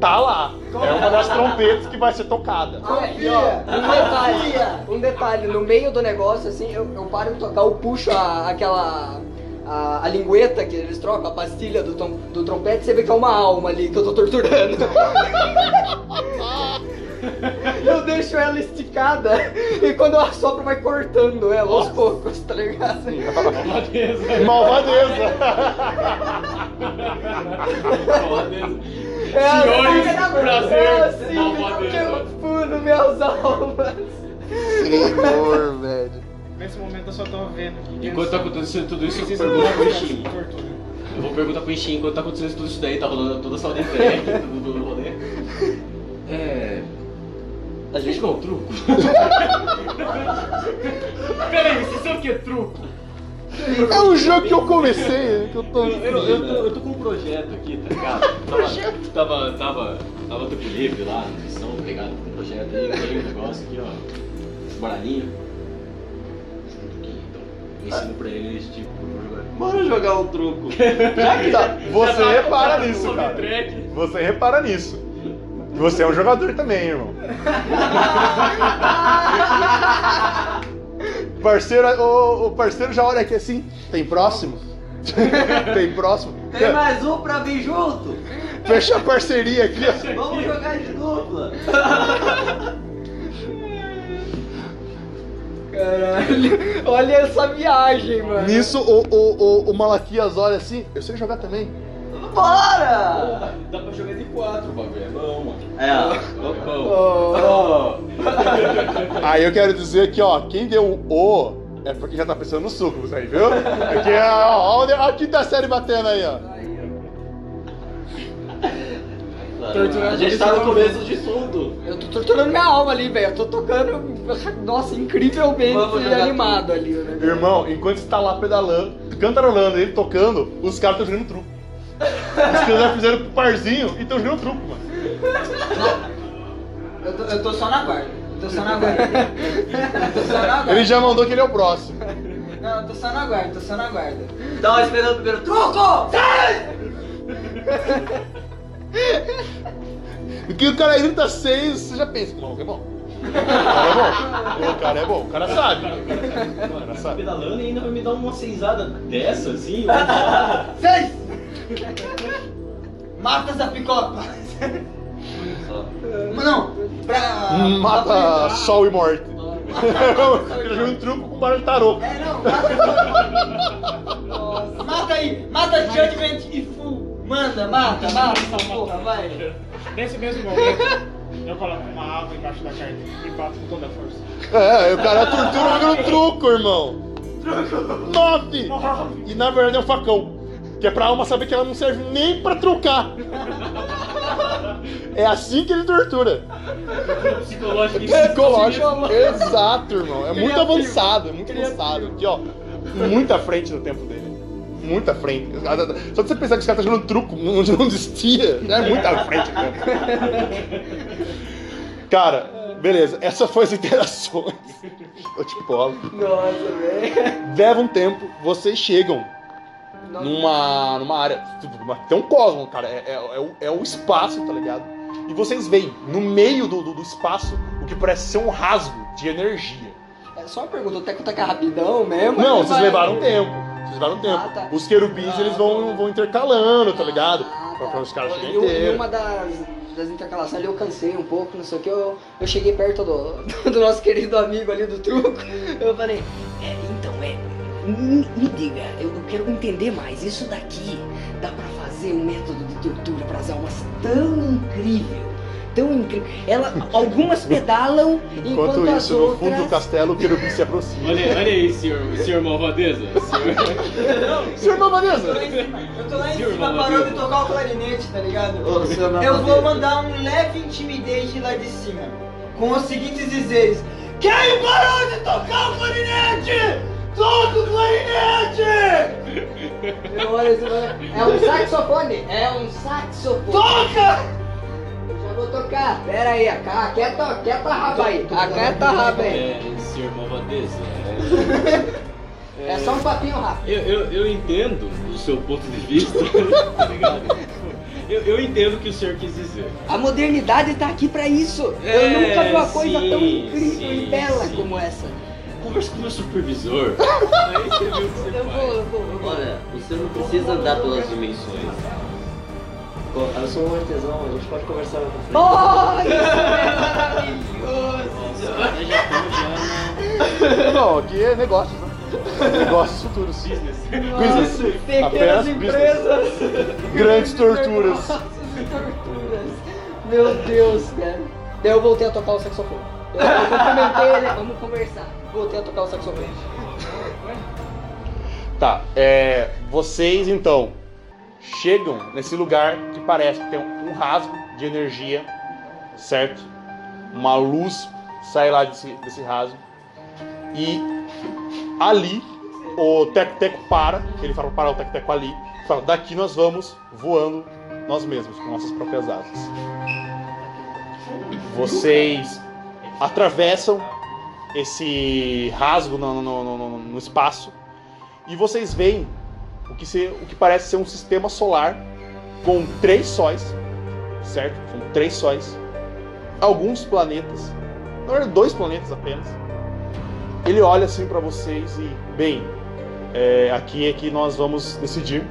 Tá lá. É uma das trompetas que vai ser tocada. Ó, um detalhe, um detalhe, no meio do negócio, assim, eu, eu paro de tocar, eu puxo a, aquela. A, a lingueta que eles trocam, a pastilha do, tom- do trompete, você vê que é uma alma ali que eu tô torturando. eu deixo ela esticada e quando eu assopro vai cortando ela aos poucos, tá ligado? Malvadeza. Malvadeza. Malvadeza. É Senhores, assim, prazer, é assim malvadeza. que eu fui torturando minhas almas. Senhor, velho. Nesse momento eu só tô vendo. que Enquanto tá acontecendo tudo isso, eu pergunto pro Ishin. tortura. Eu vou perguntar pro Ishin enquanto tá acontecendo tudo isso daí, tá rolando toda a saúde track, tudo do rolê. É. A gente não é um truco. Peraí, você sabe o que é truco? É um jogo que eu comecei, que eu tô. Eu, eu, eu tô, eu tô com um projeto aqui, tá ligado? Tava, tava, tava, tava tempo livre lá na missão, tá ligado? Com um projeto aí, ganhei um negócio aqui, ó. Baralhinho. Aqui, então, eu ensino pra eles, tipo, jogar. Bora jogar um truco. Tá, Você Já tá- repara já tá nisso, cara. track. Você repara nisso. Você é um jogador também, irmão. Parceiro, o, o parceiro já olha aqui assim. Tem próximo? Tem próximo? Tem mais um pra vir junto? Fecha a parceria aqui, ó. Vamos jogar de dupla. Caralho, olha essa viagem, mano. Nisso, o, o, o, o Malaquias olha assim. Eu sei jogar também. Bora! Dá pra jogar de quatro, o bagulho é bom, mano. É. É. Oh, Aí eu quero dizer que, ó, quem deu o O é porque já tá pensando nos sucos aí, viu? Aqui é ó, ó, a quinta série batendo aí, ó. A gente tá no começo de tudo. eu tô torturando minha alma ali, velho. Eu tô tocando, nossa, incrivelmente animado ali, né? Irmão, enquanto você tá lá pedalando, cantarolando, ele tocando, os caras estão jogando truco. Os caras já fizeram pro parzinho e estão jogando truco, mano. Eu tô, eu tô só na guarda. Eu tô só na guarda. Eu tô só na guarda. Ele já mandou que ele é o próximo. Não, eu tô só na guarda, tô só na guarda. Tava esperando o primeiro truco! E que o cara grita seis, você já pensa, não, é bom. O cara é bom. O cara é bom, o cara sabe. O cara Tá sabe. pedalando e ainda vai me dar uma seisada dessa, assim? Seis! Mata essa picopa! Só. Mas não, pra. Mata pra- sol e morte. Ele jogando truco com barulho tarô. É, não, mata. Nossa, mata aí! Mata Judgment e Full! Manda, mata, mata essa porra, vai! Nesse mesmo momento, eu coloco uma água embaixo da carta e bato com toda a força. É, o cara tortura jogando truco, irmão. Nove! E na verdade é um facão. Que é pra alma saber que ela não serve nem pra trocar. É assim que ele tortura. Psicológico. Psicológico. Exato, irmão. É muito avançado, é muito avançado. Aqui, ó. Muito à frente do tempo dele. Muito à frente. Só de você pensar que os caras estão jogando truco onde não existia, é muito à frente. Cara, beleza. Essas foram as interações. Eu te colo. Nossa, velho. Leva um tempo, vocês chegam numa, numa área. Tem um cosmo, cara. É, é, é o, é o espaço, tá ligado? E vocês veem, no meio do, do, do espaço, o que parece ser um rasgo de energia. É só uma pergunta, o Teco tá rapidão mesmo? Não, vocês vai- levaram tempo. Vocês levaram tempo. Ah, tá. Os querubins, eles vão, vão intercalando, tá ligado? Ah, tá. pra os caras chegarem inteiros. E uma das, das intercalações ali eu cansei um pouco, não sei o que, eu, eu cheguei perto do, do nosso querido amigo ali do truco. Eu falei, é. Me, me diga, eu, eu quero entender mais. Isso daqui dá pra fazer um método de tortura para as almas tão incrível. Tão incrível. Ela, algumas pedalam enquanto, Enquanto as isso, no fundo outras. do castelo, o querubim se aproxima. Olha, olha aí, senhor, senhor malvadeza. Senhor... Senhor Malvadeza! Eu tô lá em cima, eu tô lá em Senhor cima Malvadeza. parando de tocar o clarinete, tá ligado? Ô, Eu vou mandar um leve intimidate lá de cima, com os seguintes dizeres: Quem parou de tocar o clarinete? Toca o clarinete! Eu olho assim, É um saxofone! É um saxofone! Toca! Já vou tocar. Pera aí, a quieta, quieta raba aí. A quieta raba aí. É, senhor malvadeza. É só um papinho rápido. Eu, eu, eu entendo o seu ponto de vista, tá ligado? Eu, eu entendo o que o senhor quis dizer. A modernidade tá aqui pra isso. É, Eu nunca vi uma coisa tão sim, incrível e sim, bela sim. como essa. Conversa com o meu supervisor. Aí você viu o que você Eu vou, faz. eu vou, eu vou. Olha, você não precisa andar pelas dimensões. Eu sou um artesão, a gente pode conversar com você. Oh, isso é maravilhoso! Eu já tô, já Não, aqui é negócios, né? Negócios futuros. Business. Business. Pequenas Apenas empresas. Grandes torturas. Torturas. Meu Deus, cara. Daí eu voltei a tocar o saxofone. Eu, eu cumprimentei ele, vamos conversar. Voltei a tocar o saxofone. Tá, é, vocês então chegam nesse lugar que parece que tem um, rasgo de energia, certo? Uma luz sai lá desse, desse rasgo e ali o Teco-Teco para, ele fala para o Teco-Teco ali, fala, daqui nós vamos voando nós mesmos, com nossas próprias asas. Vocês atravessam esse rasgo no, no- no- no- espaço e vocês veem o que, se- o que parece ser um sistema solar com três sóis, certo? São três sóis, alguns planetas, na verdade dois planetas apenas. Ele olha assim para vocês e, bem, é, aqui é que nós vamos decidir.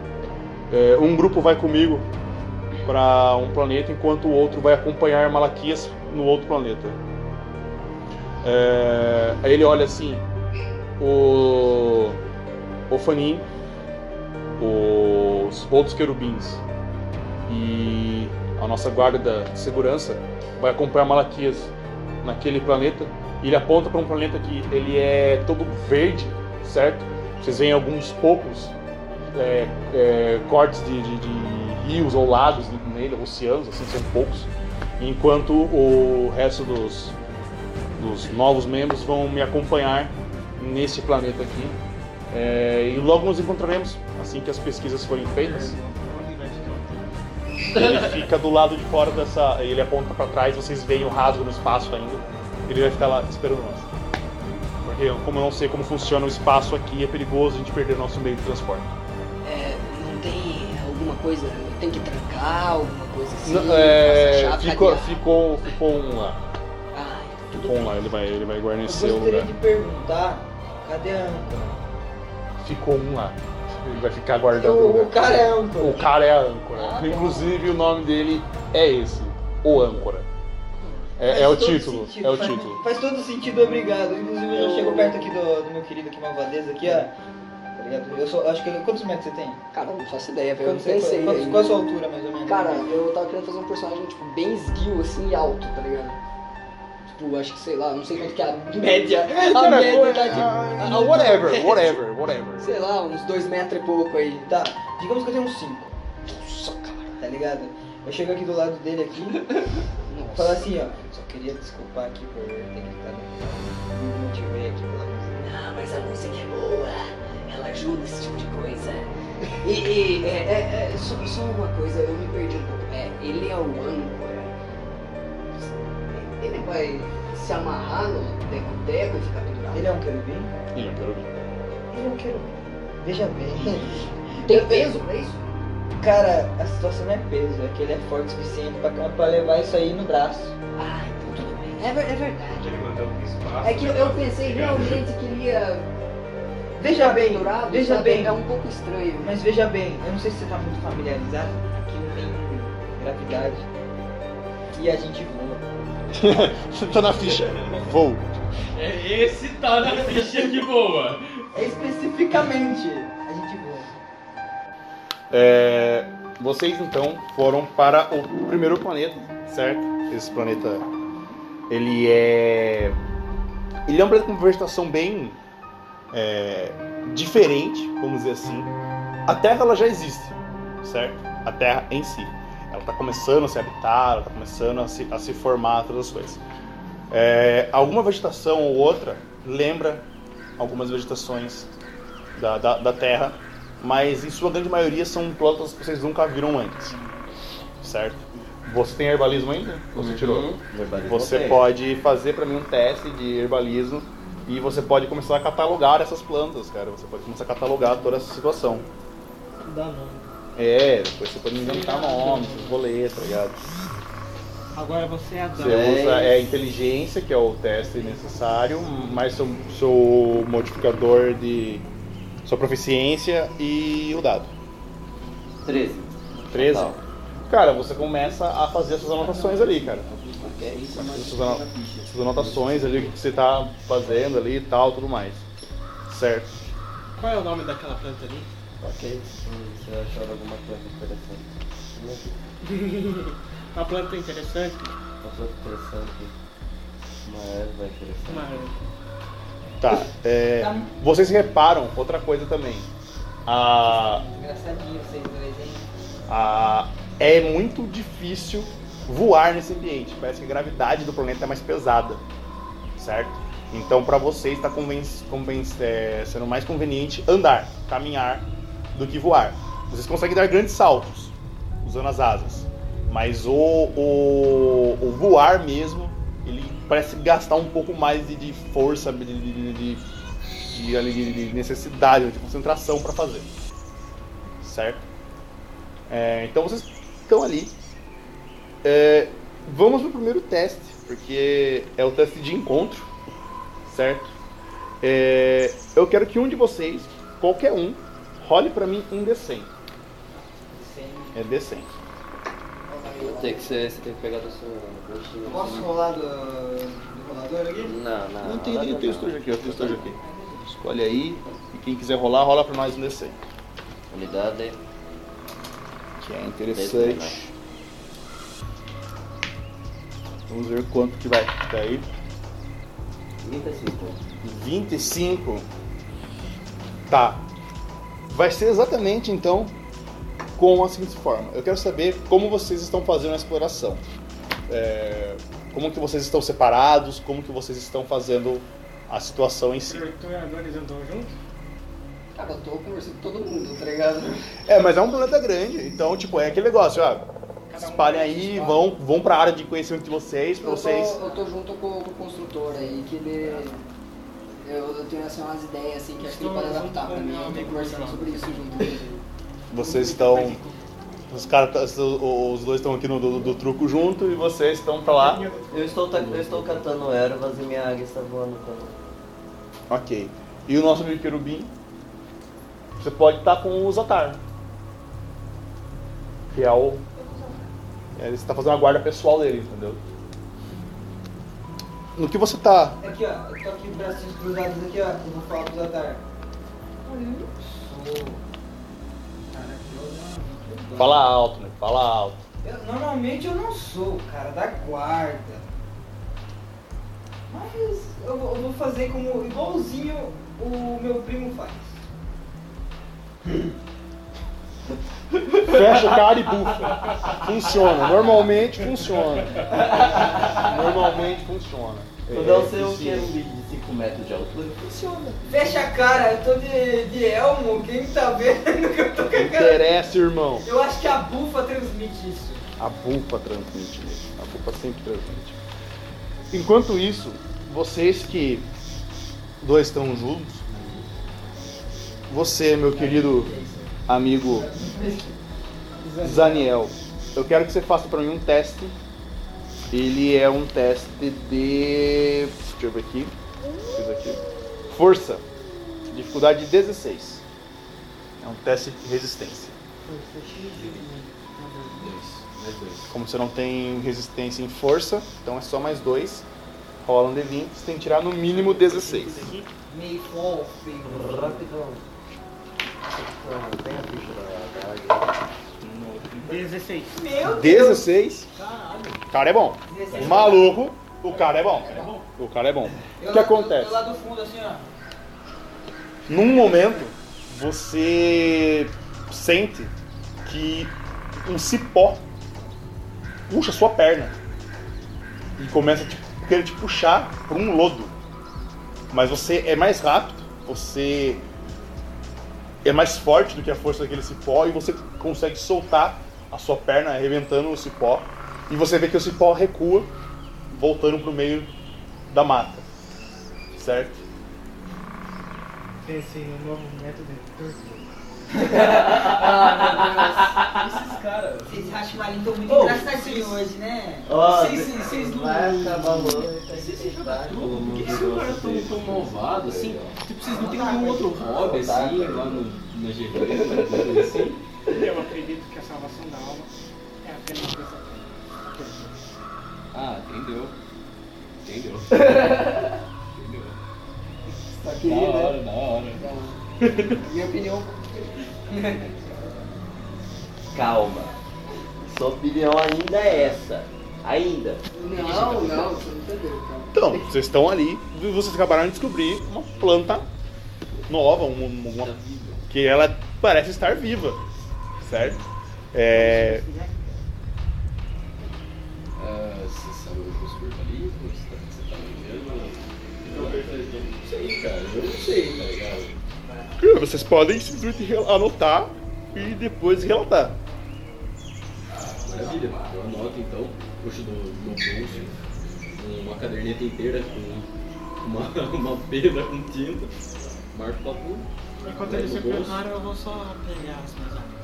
É, um grupo vai comigo para um planeta, enquanto o outro vai acompanhar Malaquias no outro planeta. É, aí ele olha assim, o, o Fanin, os outros querubins e a nossa guarda da segurança vai acompanhar Malaquias naquele planeta. E ele aponta para um planeta que ele é todo verde, certo? Vocês veem alguns poucos é, é, cortes de, de- de rios ou lagos nele, oceanos, assim, são poucos. Enquanto o resto dos, dos novos membros vão me acompanhar nesse planeta aqui. É, e logo nos encontraremos, assim que as pesquisas forem feitas. Ele fica do lado de fora dessa. Ele aponta para trás, vocês veem o rasgo no espaço ainda. Ele vai ficar lá esperando nós. Porque, como eu não sei como funciona o espaço aqui, é perigoso a gente perder nosso meio de transporte. É, não tem alguma coisa, tem que trancar, alguma coisa assim? Não, é, ficou, ficou, ficou um lá. Tudo Ficou bem. lá, ele vai, ele vai Eu guarnecer o gostaria lugar. de perguntar, cadê a âncora? Ficou um lá. Ele vai ficar guardando o O, lugar. o cara é âncora. O cara é a âncora. Ah, tá. Inclusive o nome dele é esse, o âncora. É, é o título, sentido, é o faz- título. Faz todo sentido, obrigado. Inclusive eu já chego perto aqui do, do meu querido aqui, Malvadeza, aqui, ó. Tá ligado? Eu sou, acho que. Quantos metros você tem? Cara, não faço ideia, velho. Eu Quanto não quantos- ainda. qual a sua altura, mais ou menos? Cara, eu tava querendo fazer um personagem, tipo, bem esguio, assim, e alto, tá ligado? Tipo, acho que, sei lá, não sei quanto que é a média. A média tá ah, a- a- whatever, whatever, whatever. Sei lá, uns dois metros e pouco aí. Tá, digamos que eu tenho uns 5, Nossa, cara. tá ligado? Eu chego aqui do lado dele aqui, Nossa. assim, ó. Só queria desculpar aqui por ter gritado. Não motivei aqui pela música. Ah, mas a música é boa. Ela ajuda esse tipo de coisa. E, e é, é, é, só, só uma coisa, eu me perdi um pouco. É, ele é o âncora. Ele vai se amarrar no teco-teco e ficar pendurado? Ele é um querubim? Ih, eu quero ver. Ele é um querubim. Veja bem. Tem peso pra isso? Cara, a situação não é peso, é que ele é forte o suficiente pra, pra levar isso aí no braço. Ah, então tudo bem. É, ver- é verdade. Ele mandando no espaço. É que eu, eu pensei realmente que ele ia Veja bem, pendurado, veja sabe? bem. É um pouco estranho. Mas veja bem, eu não sei se você tá muito familiarizado, aqui não tem gravidade. E a gente voa. tá na ficha. Vou. É esse tá na ficha que boa. É especificamente, a gente voa. É, vocês então foram para o primeiro planeta, certo? Esse planeta, ele é, ele é um planeta com uma vegetação bem é, diferente, vamos dizer assim. A Terra ela já existe, certo? A Terra em si, está começando a se habitar, está começando a se, a se formar, todas as coisas. É, alguma vegetação ou outra lembra algumas vegetações da, da, da Terra, mas em sua grande maioria são plantas que vocês nunca viram antes, certo? Você tem herbalismo ainda? Você tirou? Uhum. Verbalismo Você tem. pode fazer pra mim um teste de herbalismo e você pode começar a catalogar essas plantas, cara. Você pode começar a catalogar toda essa situação. Dá nome. É, depois você pode inventar nomes, rolês, tá ligado? Agora você é Adão. Você usa é, inteligência, que é o teste necessário, mais seu, seu modificador de sua proficiência e o dado. 13. 13? Total. Cara, você começa a fazer essas anotações ali, cara. É essas anotações ali, o que você tá fazendo ali e tal, tudo mais. Certo. Qual é o nome daquela planta ali? Ok, se você achar alguma coisa interessante. Uma planta interessante. Tô pensando que uma erva interessante. Mas, Tá. é, Tá vocês reparam outra coisa também. A, engraçadinho vocês dois, hein? a, é muito difícil voar nesse ambiente. Parece que a gravidade do planeta é mais pesada, certo? Então, para vocês está é, sendo mais conveniente andar, caminhar, do que voar. Vocês conseguem dar grandes saltos usando as asas, mas o, o, o voar mesmo, ele parece gastar um pouco mais de, de força, de, de, de, necessidade, de concentração para fazer, certo? É, então vocês estão ali. É, vamos pro primeiro teste, porque é o teste de encontro, certo? É, eu quero que um de vocês, qualquer um, role pra mim um D100. Sem É D100. Tem que ser, você tem que pegar do seu bolsinho. Posso rolar do, do rolador aqui? Não, não. Não tem o texto aqui, ó, o texto aqui. Escolhe aí, e quem quiser rolar, rola pra nós um D100. Unidade. Que é interessante. Vamos ver quanto que vai cair. 35. 25. Tá. Vai ser exatamente então com a seguinte forma. Eu quero saber como vocês estão fazendo a exploração. É, como que vocês estão separados, como que vocês estão fazendo a situação em si. torturadores andam juntos? Cara, eu tô conversando com todo mundo, tá ligado? É, mas é um planeta grande, então tipo, é aquele negócio, ó. Cada um Espalhem aí, seu vão, vão pra área de conhecimento de vocês, pra Eu tô, vocês. eu tô junto com, com o construtor aí, que ele. Eu, eu tenho assim, umas ideias assim que acho que ele pode adaptar pra mim. Eu tô conversando sobre isso junto com ele. Vocês estão. Os caras, os dois estão aqui no do, do truco junto e vocês estão pra lá. Eu estou, eu estou catando ervas e minha águia está voando também. Ok. E o nosso amigo querubim? Você pode estar com o Zatar. Que é o. é, Ele está fazendo a guarda pessoal dele, entendeu? No que você tá. Aqui, ó. Eu tô aqui, bracinhos cruzados aqui, ó. Eu vou falar pro Zatar. Olha, eu não sou. Cara, eu não. Fala alto, né? Fala alto. Eu- normalmente eu não sou o cara da guarda. Mas eu vou, eu vou fazer como igualzinho o meu primo faz. Fecha o cara e bufa. Funciona. Normalmente funciona. Normalmente funciona. Quando eu sei o que é um vídeo de 5 metros de altura, funciona. Fecha a cara, eu tô de, de elmo, quem tá vendo que eu tô com a cara. Interessa, irmão. Eu acho que a bufa transmite isso. A bufa transmite isso. A bufa sempre transmite. Enquanto isso, vocês que dois estão juntos, você, meu querido amigo Zaniel, eu quero que você faça pra mim um teste. Ele é um teste de. Deixa eu ver aqui. Fiz aqui. Força. Dificuldade 16. É um teste de resistência. Como você não tem resistência em força, então é só mais dois. Rola um D20, você tem que tirar no mínimo 16. May 16. Meu Deus! 16. O cara é bom. 16. O maluco, o cara é bom. O cara é bom. O que lá- acontece? Eu lá do fundo, assim, ó. Num momento, você sente que um cipó puxa sua perna e começa a te, querer te puxar para um lodo. Mas você é mais rápido, você é mais forte do que a força daquele cipó e você consegue soltar a sua perna arrebentando o cipó e você vê que o cipó recua, voltando para o meio da mata. Certo? No novo método de tortura. Esses caras. Vocês Rashimarin estão muito Ô, engraçadinhos hoje, né? Ó, Vocês não. vai acabar logo. Vocês jogam tudo? Por que vocês agora tão tão malvados assim? Tipo, vocês não têm nenhum outro hobby assim, lá no, na GV, coisa assim? Eu acredito que a salvação da alma é apenas essa Ah, entendeu. Entendeu. entendeu. Só que, Da né? hora, da hora. Minha opinião. Calma. Sua opinião ainda é essa. Ainda. Não, não, você não entendeu, cara. Então, vocês estão ali e vocês acabaram de descobrir uma planta nova, uma, uma- que ela parece estar viva, certo? É, Ah, você tá, você tá me vendo? Não sei, cara. Eu não sei? Vocês podem simplesmente anotar e depois relatar. Maravilha. Eu anoto então, puxo do meu bolso uma caderneta inteira com uma, uma pena com tinta, marco o papo. Enquanto ele se prepara, eu vou só pegar as minhas armas.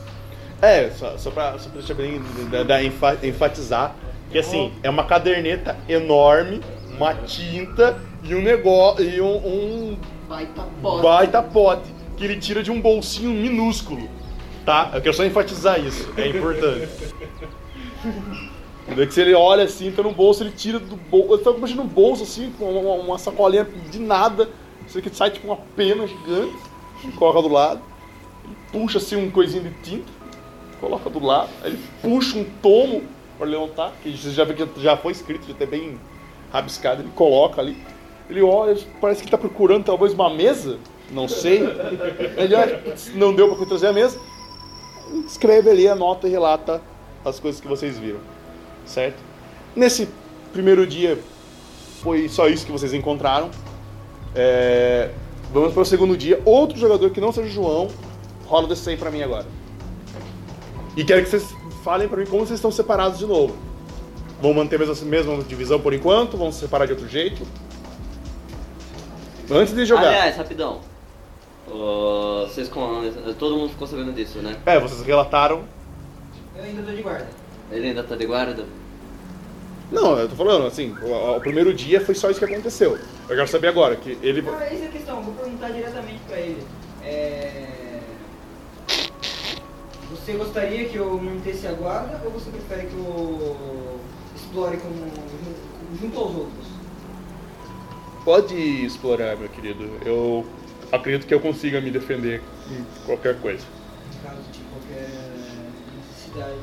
É, só, só, pra, só pra deixar bem da- da- enfa- enfatizar que assim, é uma caderneta enorme, uma tinta e um negócio e um, um Baita bota. baita pote que ele tira de um bolsinho minúsculo, tá? Eu quero só enfatizar isso, é importante. Que se ele olha assim, tá no bolso, ele tira do bolso. Eu tô imaginando um bolso assim, com uma, uma sacolinha de nada. Isso aqui sai tipo uma pena gigante, coloca do lado. Ele puxa assim um coisinho de tinta, coloca do lado. Aí ele puxa um tomo para levantar, que você já vê que já foi escrito, já tá bem rabiscado. Ele coloca ali. Ele olha, parece que tá procurando talvez uma mesa, não sei. Olha, não deu para trazer a mesa. Escreve ali, anota e relata as coisas que vocês viram certo? Nesse primeiro dia foi só isso que vocês encontraram. É, Vamos para o segundo dia. Outro jogador que não seja o João, rola o DC para mim agora. E quero que vocês falem para mim como vocês estão separados de novo. Vão manter a mesma, mesma divisão por enquanto? Vão se separar de outro jeito? Antes de jogar. Aliás, rapidão. Vocês com... Todo mundo ficou sabendo disso, né? É, vocês relataram. Eu ainda tô de guarda. Ele ainda tá de guarda? Não, eu tô falando assim, o, o primeiro dia foi só isso que aconteceu. Eu quero saber agora, que ele. Ah, essa é a questão, vou perguntar diretamente pra ele. É... Você gostaria que eu mantesse a guarda ou você prefere que eu explore como, jun- junto aos outros? Pode explorar, meu querido. Eu acredito que eu consiga me defender em qualquer coisa. Em caso de qualquer necessidade.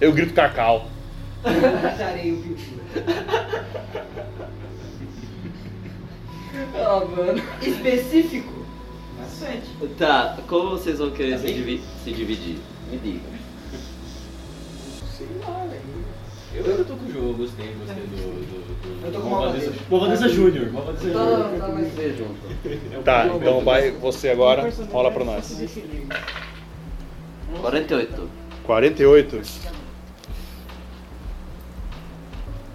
Eu grito cacau. Matarei o Piu-Piu. Ah, mano. Específico? Bastante. Tá, como vocês vão querer se, divi- se dividir? Me diga. Sei lá, velho. Eu, eu tô com o jogo, gostei, gostei do, do Eu tô com Malvadeza. Malvadeza Júnior. Tá, Júnior. tá, junto. Então vai você agora, rola pra nós. 48. 48.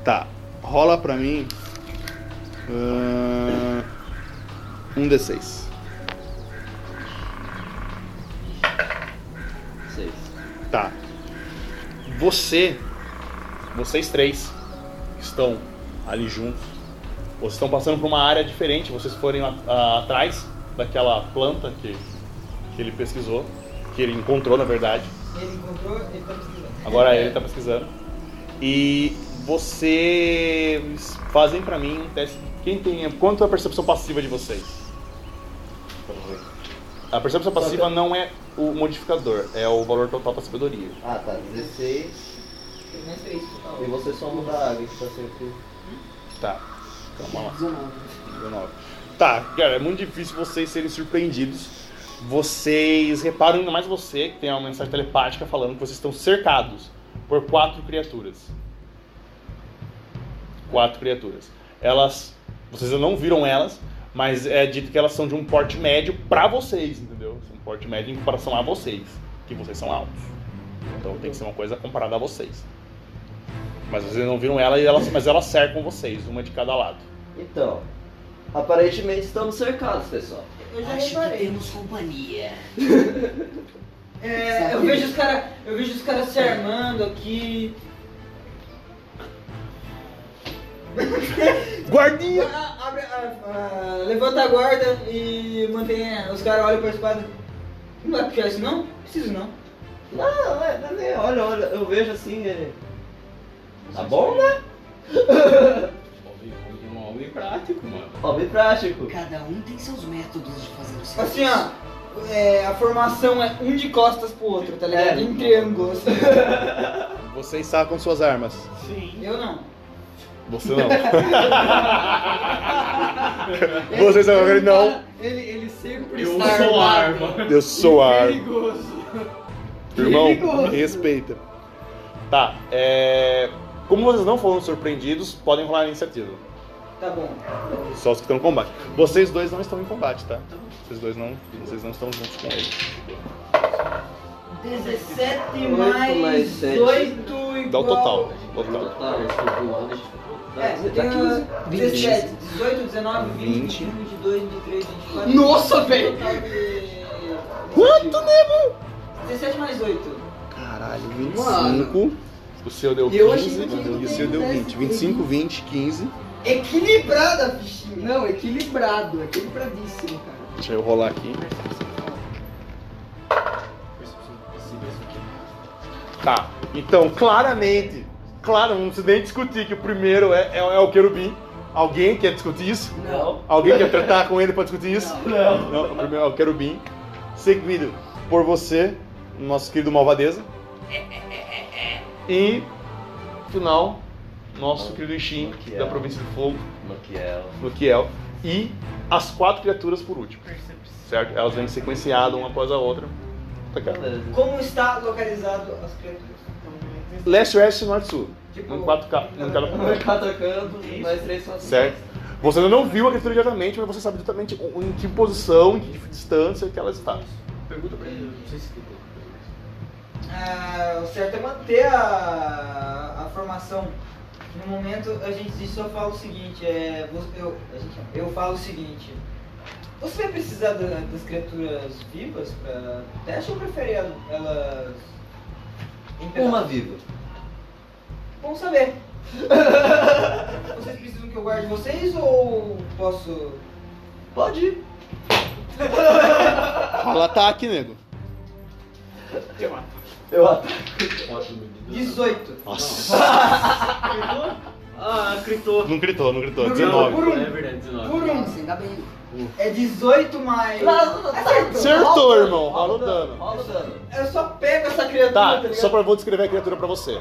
Tá, rola pra mim. ahn, um D6. 6. Tá. Você, vocês três que estão ali juntos, vocês estão passando por uma área diferente. Vocês forem a- a- atrás daquela planta que, que ele pesquisou, que ele encontrou na verdade. Ele encontrou, ele tá precisando. Agora ele tá pesquisando. E vocês fazem pra mim um teste. Quem tem. Quanto é a percepção passiva de vocês? A percepção passiva não é o modificador, é o valor total da sabedoria. Ah, tá. 16. Tem mais três total. E você soma da água que tá sempre. Tá. Calma lá. 19. 19. Tá, cara, é muito difícil vocês serem surpreendidos. Vocês reparam, ainda mais você, que tem uma mensagem telepática falando que vocês estão cercados por quatro criaturas. Quatro criaturas. Elas. Vocês não viram elas, mas é dito que elas são de um porte médio pra vocês, entendeu? Um porte médio em comparação a vocês, que vocês são altos. Então tem que ser uma coisa comparada a vocês. Mas vocês não viram ela, e elas, mas elas cercam vocês, uma de cada lado. Então, aparentemente estamos cercados, pessoal. Eu já Acho que reparei. temos companhia. É, eu vejo os caras. Eu vejo os caras se armando aqui. Guardinha! Ah, abre, ah, ah, levanta a guarda e mantém. Os caras olham pra espada. Não vai puxar isso não? Preciso não. Não, é, não é, olha, olha, eu vejo assim, ele. Tá bom, né? Homem, homem, um homem prático, mano. Homem prático. Cada um tem seus métodos de fazer o serviço. Assim, ó. é, a formação é um de costas pro outro, tá ligado? É. Em triângulo. assim. Vocês sacam suas armas. Eu não. Você não. Vocês sacam ele não. Ele, ele sempre Eu está sou armado. arma. Eu sou arma. Perigoso. Irmão, Perigoso. respeita. Tá, é. Como vocês não foram surpreendidos, podem rolar a iniciativa. Tá bom. Só os que estão em combate. Vocês dois não estão em combate, tá? Vocês dois não. Vocês não estão juntos com ele. 17 Oito mais, mais sete. 8 igual... Dá o total. Total. Tá, a gente foi pulando, a gente É, pulando. uh, 17, 18, 19, 20, 20. 21, 22, 23, 24... Nossa, velho! Total Quanto, nego? 17 mais 8. Caralho, Mano. 25. O seu deu Eu achei 15. que E o seu deu 20. 25, 20, 15. Equilibrada a fichinha. Não, equilibrado, equilibradíssimo, cara. Deixa eu rolar aqui. Tá, então claramente, claro, não precisa nem discutir que o primeiro é, é, é o querubim. Alguém quer discutir isso? Não. Alguém quer tratar com ele pra discutir isso? Não. Não, o primeiro é o querubim. Seguido por você, nosso querido Malvadeza. E, final, nosso querido Ishin, Maquiel. da província do Fogo, Maquiel. Luquiel. E as quatro criaturas por último. Certo? Elas vêm sequenciadas uma após a outra. Tá. Como está localizado as criaturas? Leste, oeste, norte, sul. Tipo, Num quatro ca... num cada Um quatro cantos, mais três são assim. Certo? Você ainda não viu a criatura diretamente, mas você sabe exatamente em que posição, em que distância que ela está. Pergunta pra ele, não sei se tem Ah, o certo é manter a, a formação. No momento a gente só fala o seguinte, é, eu, a gente- eu falo o seguinte. Você vai precisar da- das criaturas vivas para teste ou prefere el- elas? Uma viva. Bom saber. vocês precisam que eu guarde vocês ou posso. Pode ir. Fala ataque, nego. Eu ataco. 18. Nossa. Ah, gritou. Não gritou, não gritou. Não, 19. Por um. É verdade, 19. Por um. Ainda bem. É 18 mais. Acertou. Acertou, irmão. Rola o dano. Rola o dano. Eu só pego essa criatura, tá, Tá, só pra vou descrever a criatura pra você.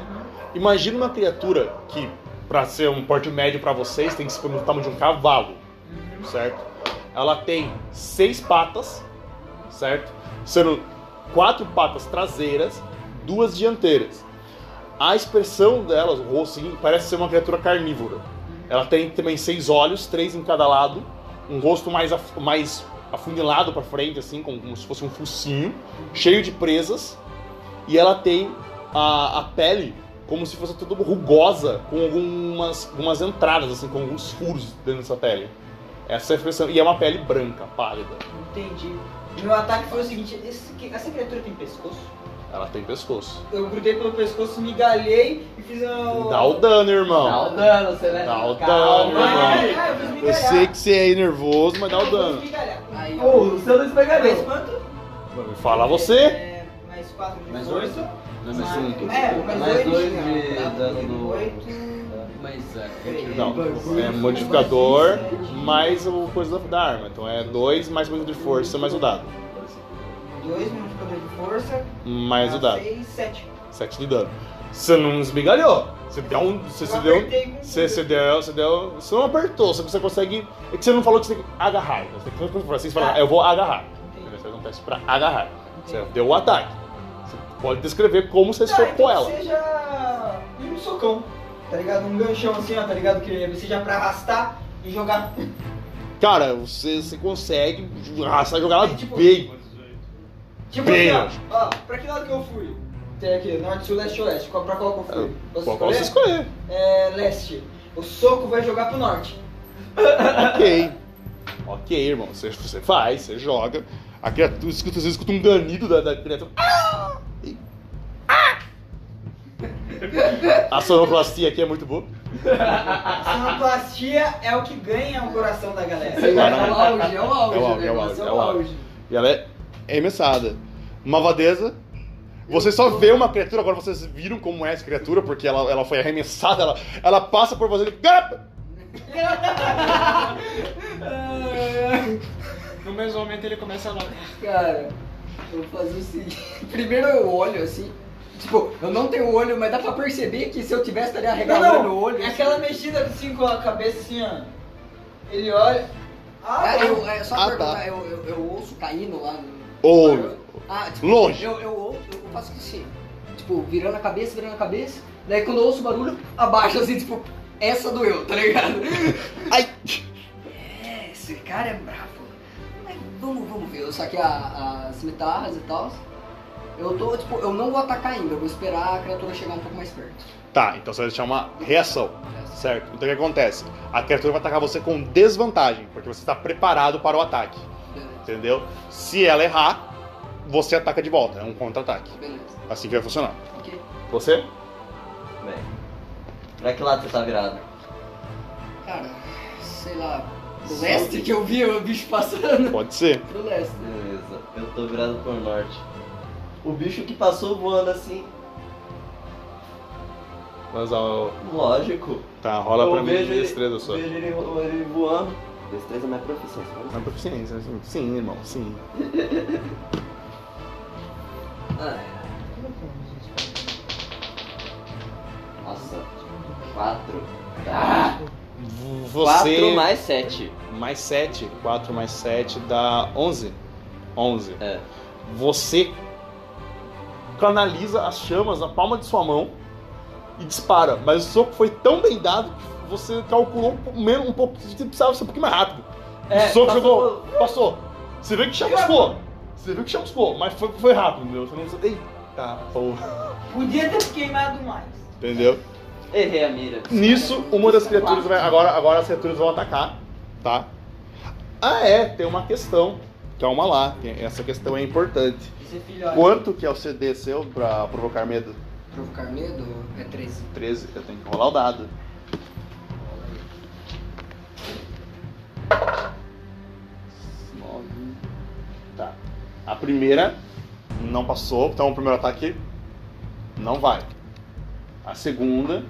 Imagina uma criatura que, pra ser um porte médio pra vocês, tem que ser no tamanho de um cavalo, certo? Ela tem seis patas, certo? Sendo quatro patas traseiras, duas dianteiras. A expressão delas, o rosto, assim, parece ser uma criatura carnívora. Ela tem também seis olhos, três em cada lado, um rosto mais, af- mais afunilado pra frente, assim, como, como se fosse um focinho, cheio de presas, e ela tem a, a pele como se fosse toda rugosa, com algumas, algumas entradas, assim, com alguns furos dentro dessa pele. Essa é a expressão. E é uma pele branca, pálida. Entendi. Meu ataque foi o seguinte: esse- essa criatura tem pescoço? Ela tem pescoço. Eu grudei pelo pescoço, me galhei e fiz um. Dá o dano, Dá o irmão. dano, você vai. Dá o Calma. dano, irmão. Ah, eu sei que você é aí nervoso, mas dá o dano. Ô, o seu não Mais quanto? Fala você. É, mais 4 de Mais força. Não, mas Mais- um. É, mais Mais 2 dois de, de dano do- 8. Mas é. Não, é modificador mais o coisa da, da arma. Então é 2 mais coisa de força mais o dado. 2 modificador de força. Mais o dado. 6, 7. 7 de dano. Você não esmigalhou. Você deu um. Você, você deu. Você, você deu. Você deu. Você não apertou, que você consegue. É que você não falou que você tem que agarrar. Você tem que você fala, Ah. eu vou agarrar. Você faz um teste pra agarrar. Você deu o ataque. Você pode descrever como você Tá, socou então ela. seja um socão, tá ligado? Um ganchão assim, ó, tá ligado? Que seja pra arrastar e jogar. Cara, você, você consegue arrastar e jogar ela É, tipo- bem. Tipo assim, ó, ó, pra que lado que eu fui? Tem aqui, norte, sul, leste, oeste. Qual, pra qual que eu fui? Posso Qual qual você escolher? escolher? É, leste. O soco vai jogar pro norte. Ok. Ok, irmão. Você, você faz, você joga. A criatura escuta, você escuta um ganido da, da criatura. Ah! E- Ah! A sonoplastia aqui é muito boa. A sonoplastia é o que ganha o coração da galera. É o auge, é o auge. É o auge, é o negócio, auge, é o auge. E ela é arremessada. Malvadeza. Você só vê uma criatura, agora vocês viram como é essa criatura, porque ela, ela foi arremessada, ela, ela passa por você e. No mesmo momento ele começa a. Cara, eu vou fazer o seguinte. Primeiro eu olho assim, Tipo, eu não tenho olho, mas dá pra perceber que se eu tivesse, estaria arregalando não, o olho. é aquela mexida assim com a cabeça assim, ó. Ele olha. Ah, É, eu, é só Ah, perguntar, tá. eu, eu, eu ouço caindo lá no. Ou Ah, tipo, longe. Eu, eu, ouço, eu faço assim, tipo, virando a cabeça, virando a cabeça. Daí quando eu ouço o barulho, abaixo assim, tipo, essa doeu, tá ligado? Ai! É, esse cara é bravo. Mas vamos, vamos ver. Eu saquei a- as guitarras e tal. Eu tô, tipo, eu não vou atacar ainda, eu vou esperar a criatura chegar um pouco mais perto. Tá, então você vai deixar uma reação. Certo? Então o que acontece? A criatura vai atacar você com desvantagem, porque você está preparado para o ataque. Entendeu? Se ela errar, você ataca de volta. É um contra-ataque. beleza. Assim que vai funcionar. Ok. Você? Bem, pra que lado você tá virado? Cara, sei lá, pro leste que eu vi o bicho passando. Pode ser. Pro leste. Beleza, eu tô virado pro norte. O bicho que passou voando assim, Mas ó, lógico. tá, rola eu pra mim ele- destreza só. Vejo ele, ele voando. Destreza é minha proficiência. vamos Uma proficiência, sim, sim, irmão, sim. Nossa, 4. Ah, V- 4 Você. mais 7. Mais 7. 4 mais 7 dá 11. 11. É. Você canaliza as chamas na palma de sua mão e dispara. Mas o soco foi tão bem dado que você calculou um um pouco. Você precisava ser um pouquinho mais rápido. É, o soco passou- jogou. Passou. Você viu que chamuscou. Você viu que chamuscou, mas foi, foi rápido, entendeu? Você não. Eita, porra. Podia ter queimado mais. Entendeu? Errei a mira. Nisso, uma das criaturas vai. Agora, agora as criaturas vão atacar, tá? Ah, é, tem uma questão. Calma lá, tem- essa questão é importante. Esse filho, olha. Quanto que é o CD seu pra provocar medo? Provocar medo é 13. 13, eu tenho que rolar o dado. Nove. Tá. A primeira não passou, então o primeiro ataque não vai. A segunda.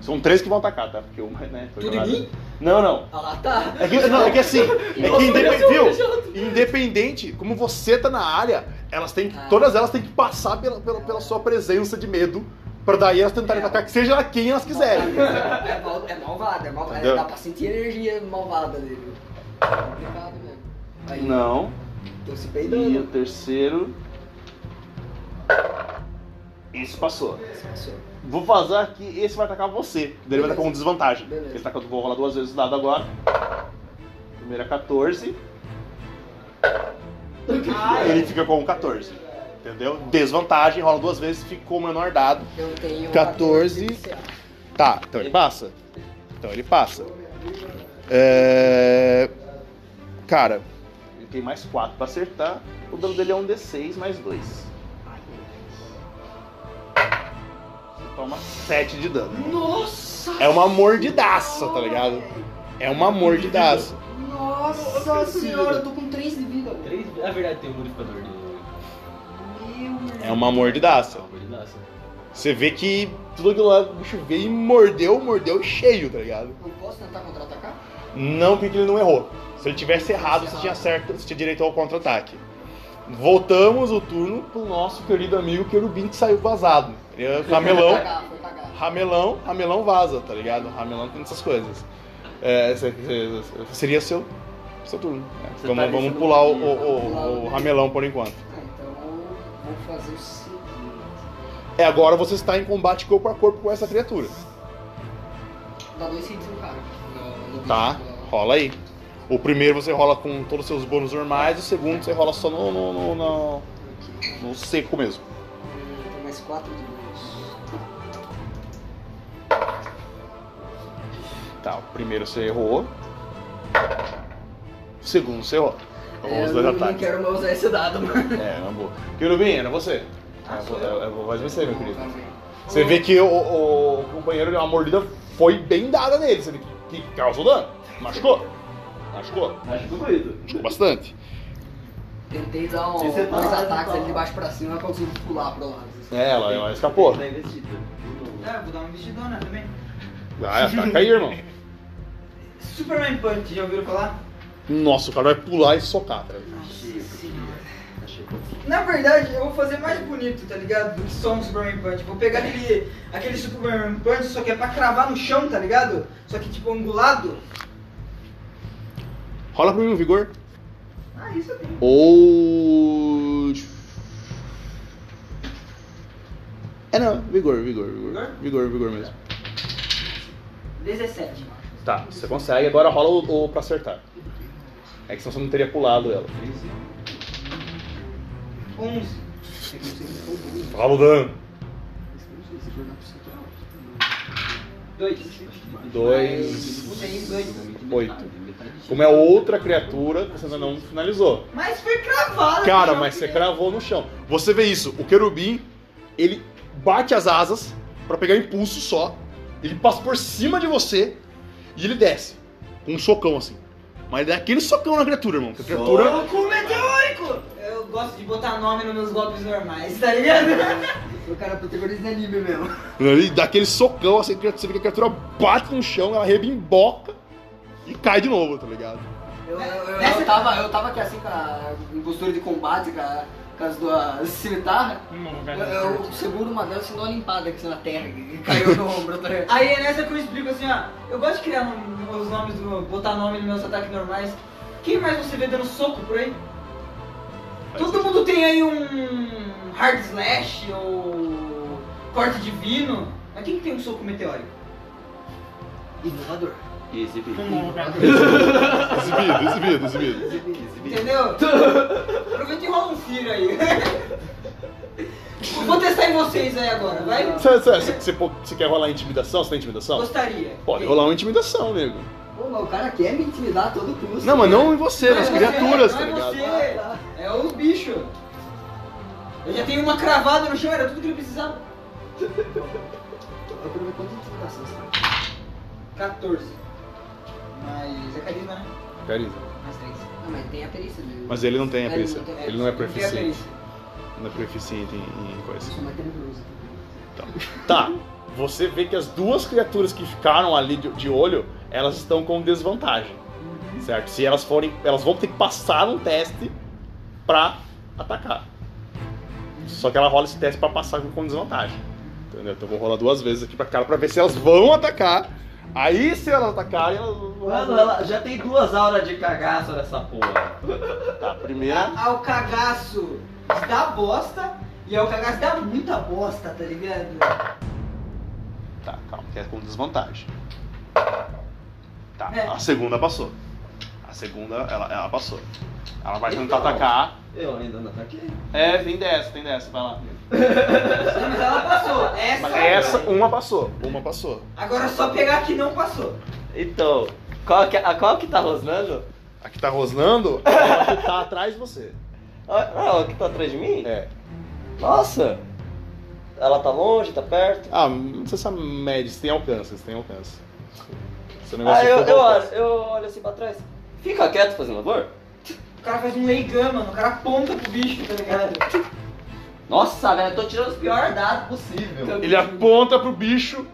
São três que vão atacar, tá? Porque uma, né? Foi Tudo jogada- em mim? Não, não. Ah lá, tá. É que, não, é que assim, é que independente, viu? independente, como você tá na área, elas têm que, Ah. todas elas têm que passar pela, pela, pela sua presença de medo, pra daí elas tentarem É. atacar, que seja quem elas quiserem. É, mal, é malvado, é malvado. Entendeu? Dá pra sentir a energia malvada dele. É complicado mesmo. Aí, Não. Tô se E o peidando. terceiro. Esse passou. Passou. Vou fazer aqui, esse vai atacar você. Daí ele vai atacar com desvantagem. Beleza. Ele tá, eu vou rolar duas vezes o dado agora. Primeira 14. Ele fica com 14. Entendeu? Desvantagem, rola duas vezes, o menor dado. Eu tenho 14. de CA. Tá, então ele passa. Então ele passa. É... Cara, ele tem mais 4 pra acertar. O dano dele é um D6 mais 2. Você toma 7 de dano. Nossa! É uma mordidaça, tá ligado? É uma mordidaça. Nossa senhora, eu tô com 3 de vida. velho. Três, na verdade tem um modificador É uma mordidaça. Você vê que tudo aquilo lá, o bicho veio e mordeu, mordeu cheio, tá ligado? Eu posso tentar contra-atacar? Não, porque ele não errou. Se ele tivesse errado, você tinha certo, você tinha direito ao contra-ataque. Voltamos o turno pro nosso querido amigo Querubim que saiu vazado. Ele é Foi Ramelão, ramelão, ramelão vaza, tá ligado? Ramelão tem essas coisas. É, se- se- seria seu, seu turno. né? Você Vamos, tá vamos pular o, o- o- o ramelão por enquanto. Vou fazer o seguinte. É, agora você está em combate corpo a corpo com essa criatura. Dá dois hits no cara. No, no Tá, bicho, no- rola aí. O primeiro você rola com todos os seus bônus normais, o segundo você rola só no, no, no, no- seco mesmo. Hum, mais 4 de bônus. Tá, o primeiro você errou. O segundo você errou. É, os eu dois não ataques. quero mais usar esse dado, mano. É, uma boa. Querubim, era você. Ah, É, sou é, eu. é, vai você, meu querido. Também. Você vê que o, o- o companheiro deu uma mordida foi bem dada nele. Você vê que, que causou dano. Machucou. Machucou. Acho que doido. Machucou bastante. Tentei dar um, você tá dois lá, ataques tá ali lá. de baixo pra cima, eu consigo pular pro lado. É, ela, ela escapou. Tá investido. É, vou dar uma vestidona também. Vai, ataca aí, irmão. Superman Punch, já ouviram falar? Nossa, o cara vai pular e socar, tá ligado? Na verdade, eu vou fazer mais bonito, tá ligado? Do que só um Superman Punch. Vou pegar aquele, aquele Superman Punch, só que é pra cravar no chão, tá ligado? Só que tipo angulado. Rola pra mim um vigor. Ah, isso eu tenho. Ou. É não, vigor, vigor, vigor. Vigor? Vigor, vigor mesmo. 17. Tá, você consegue, agora rola o, o pra acertar. É que senão você não teria pulado ela. 11. Rola o dano. 2. Dois. 6, 2. Oito. Como é outra criatura, você ainda não finalizou. Mas foi cravado. Cara, no mas você cravou no chão. Você vê isso, o querubim, ele bate as asas pra pegar impulso só, ele passa por cima de você e ele desce. Com um socão assim. Mas dá aquele socão na criatura, irmão. que A criatura. Soco meteórico! Eu gosto de botar nome nos meus golpes normais, tá ligado? O cara é protagonista de anime mesmo. Ele dá aquele socão, assim, que você vê que a criatura bate no chão, ela rebimboca e cai de novo, tá ligado? Eu, eu, eu, eu tava, eu tava aqui assim com a postura de combate, com, a, com as duas cimitarras. Eu, eu seguro uma delas e dou uma limpada aqui na terra, que caiu no ombro. Tá? Aí é nessa que eu explico assim, ó. Eu gosto de criar nom- os nomes, do, botar nome nos meus ataques normais. Quem mais você vê dando soco por aí? Todo mundo tem aí um hard slash ou corte divino. Mas quem que tem um soco meteórico? Inovador. Exibido. Exibido, exibido, exibido. Entendeu? Aproveita e rola um Firo aí. Vou testar em vocês aí agora, vai? Você, você, você, você quer rolar intimidação? Você tem intimidação? Gostaria. Pode rolar uma intimidação, nego. Pô, mas o cara quer me intimidar a todo custo. Não, mas não em você, nas é criaturas, não tá é ligado? você. É os bichos. Eu já tenho uma cravada no chão, era tudo que ele precisava. Eu quero ver quanto intimidação você tem. 14. Mas é carisma, né? Carisma. Mais três. Não, mas tem a perícia dele. Mas ele não tem a Ele perícia. não Ele não é Não a proficiente. Não é proficiente em, em coisa. Tenebroso. Tá. Você vê que as duas criaturas que ficaram ali de, de olho, elas estão com desvantagem. Certo? Se elas forem. Elas vão ter que passar um teste pra atacar. Só que ela rola esse teste pra passar com desvantagem. Entendeu? Então eu vou rolar duas vezes aqui pra cara pra ver se elas vão atacar. Aí se elas atacarem, elas vão. Mano, ela já tem duas auras de cagaço nessa porra. Tá, a primeira. Ao cagaço dá bosta e ao cagaço dá muita bosta, tá ligado? Tá, calma, que é com desvantagem. Tá, É. a segunda passou. A segunda, ela, ela passou. Ela vai tentar atacar. Eu ainda não ataquei. É, tem dessa, tem dessa, vai lá. Mas ela passou. Essa, Mas essa, uma passou. Uma passou. Agora é só pegar que não passou. Então, qual que, a qual que tá rosnando? A que tá rosnando é ela que tá atrás de você. Ah, a que tá atrás de mim? É. Nossa! Ela tá longe, tá perto? Ah, não sei se a média, se tem alcance, se tem alcance. Esse negócio Ah, eu, eu, olho, eu olho assim pra trás. Fica quieto, fazendo favor. O cara faz um Leigan, mano. O cara aponta pro bicho, tá ligado? Nossa, velho, eu tô tirando os piores dados possível. Ele aponta pro bicho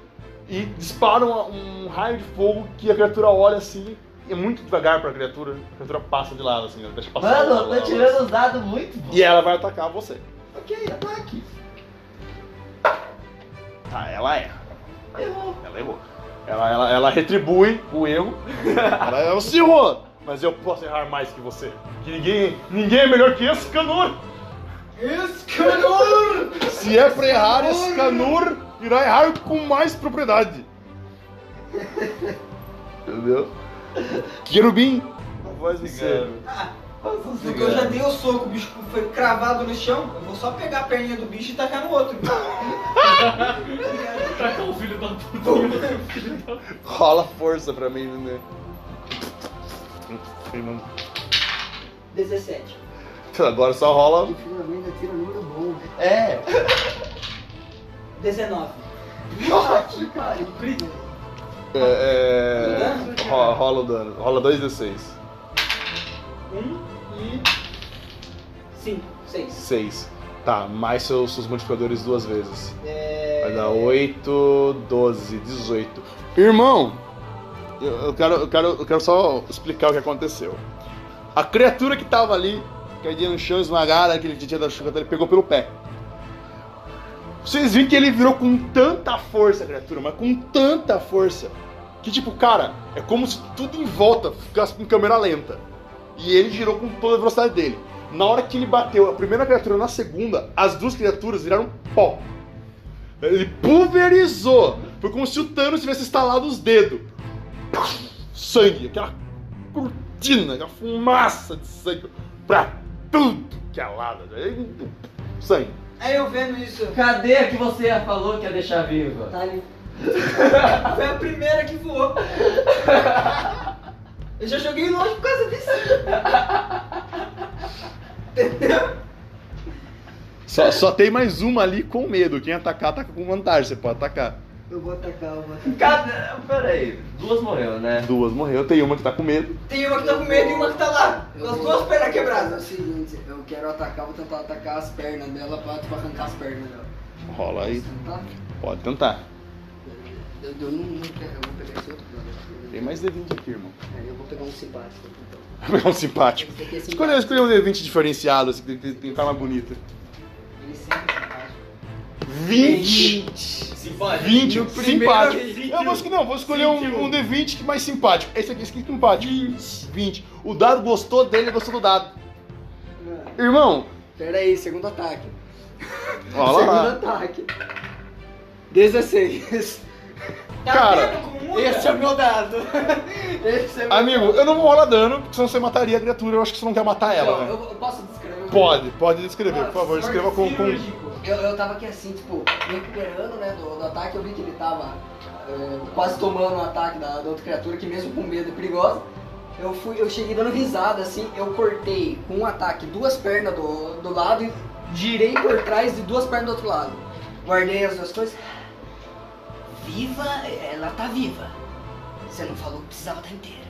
e dispara um, um raio de fogo que a criatura olha assim. É muito devagar pra criatura. A criatura passa de lado, assim, ela deixa passar. Mano, eu tô tirando os dados muito bons. E ela vai atacar você. Ok, ataque. Tá, ela erra. Errou. Ela errou. Ela, ela, ela retribui o erro. ela, ela se errou. Mas eu posso errar mais que você. Que ninguém, ninguém é melhor que esse Canur. Escanor! Se é pra errar, esse Canur irá errar com mais propriedade. Entendeu? Querubim. A voz do céu. Ah, porque eu já dei o soco, o bicho foi cravado no chão. Eu vou só pegar a perninha do bicho e tacar no outro. Tacar o filho da puta. Rola força pra mim, né? 17. Agora só rola. E finalmente tira um número bom. É. 19. Nossa, cara. É, é, ro- rola o dano. Rola 2d6. 1 e 5, 6. 6. Tá, mais seus, seus multiplicadores duas vezes. É... Vai dar 8, 12, 18. Irmão, eu, eu quero, eu, quero, eu quero só explicar o que aconteceu. A criatura que tava ali, caidinha no chão, esmagada, aquele que tinha da chuva, ele pegou pelo pé. Vocês viram que ele virou com tanta força, criatura, mas com tanta força, que tipo, cara, é como se tudo em volta ficasse com câmera lenta. E ele girou com toda a velocidade dele. Na hora que ele bateu a primeira criatura na segunda, as duas criaturas viraram pó. Ele pulverizou. Foi como se o Thanos tivesse instalado os dedos. Sangue, aquela cortina, aquela fumaça de sangue pra tudo que é lado. Sangue. Aí eu vendo isso, Cadê a que você falou que ia deixar viva? Tá ali. foi a primeira que voou. Eu já joguei longe por causa disso. Entendeu? Só, só tem mais uma ali com medo. Quem atacar, ataca com vantagem. Você pode atacar. Eu vou atacar, eu vou atacar. Cadê? Pera aí, duas morreu, né? Duas morreu, tem uma que tá com medo. Tem uma que tá com medo e uma que tá lá, com as duas pernas É o quebradas. seguinte, eu quero atacar, vou tentar atacar as pernas dela pra, arrancar as pernas dela. Rola aí. Tá? Pode tentar. Eu, eu não, não quero, eu vou pegar esse outro. Tem mais D20 aqui, irmão. Aí eu vou pegar um simpático. Então. Vai pegar um simpático. É Escolha, simpático. escolha um D20 diferenciado, assim, que tem que tá mais bonito. Ele sempre é simpático. 20! Simpático. 20, No primeiro, simpático. vinte. Eu vou, não, vou escolher um, um D20 que mais simpático. Esse aqui, esse aqui é simpático. 20. 20. O dado gostou dele, gostou do dado. Irmão, Pera aí, segundo ataque. olha segundo lá. ataque. 16. Tá Cara? Esse é o meu dado. Esse é o meu Amigo, dado. eu não vou rolar dano, porque senão você mataria a criatura. Eu acho que você não quer matar ela, Então, né? eu, eu posso descrever? Pode, pode descrever, por favor. Nossa, Descreva com. com... Eu, eu tava aqui assim, tipo, me recuperando, né, do, do ataque, eu vi que ele tava é, quase tomando o ataque da, da outra criatura, que mesmo com medo é perigosa. Eu fui, eu cheguei dando risada, assim, eu cortei com um ataque duas pernas do, do lado e girei por trás de duas pernas do outro lado. Guardei as duas coisas. Viva, ela tá viva. Você não falou que precisava estar inteira.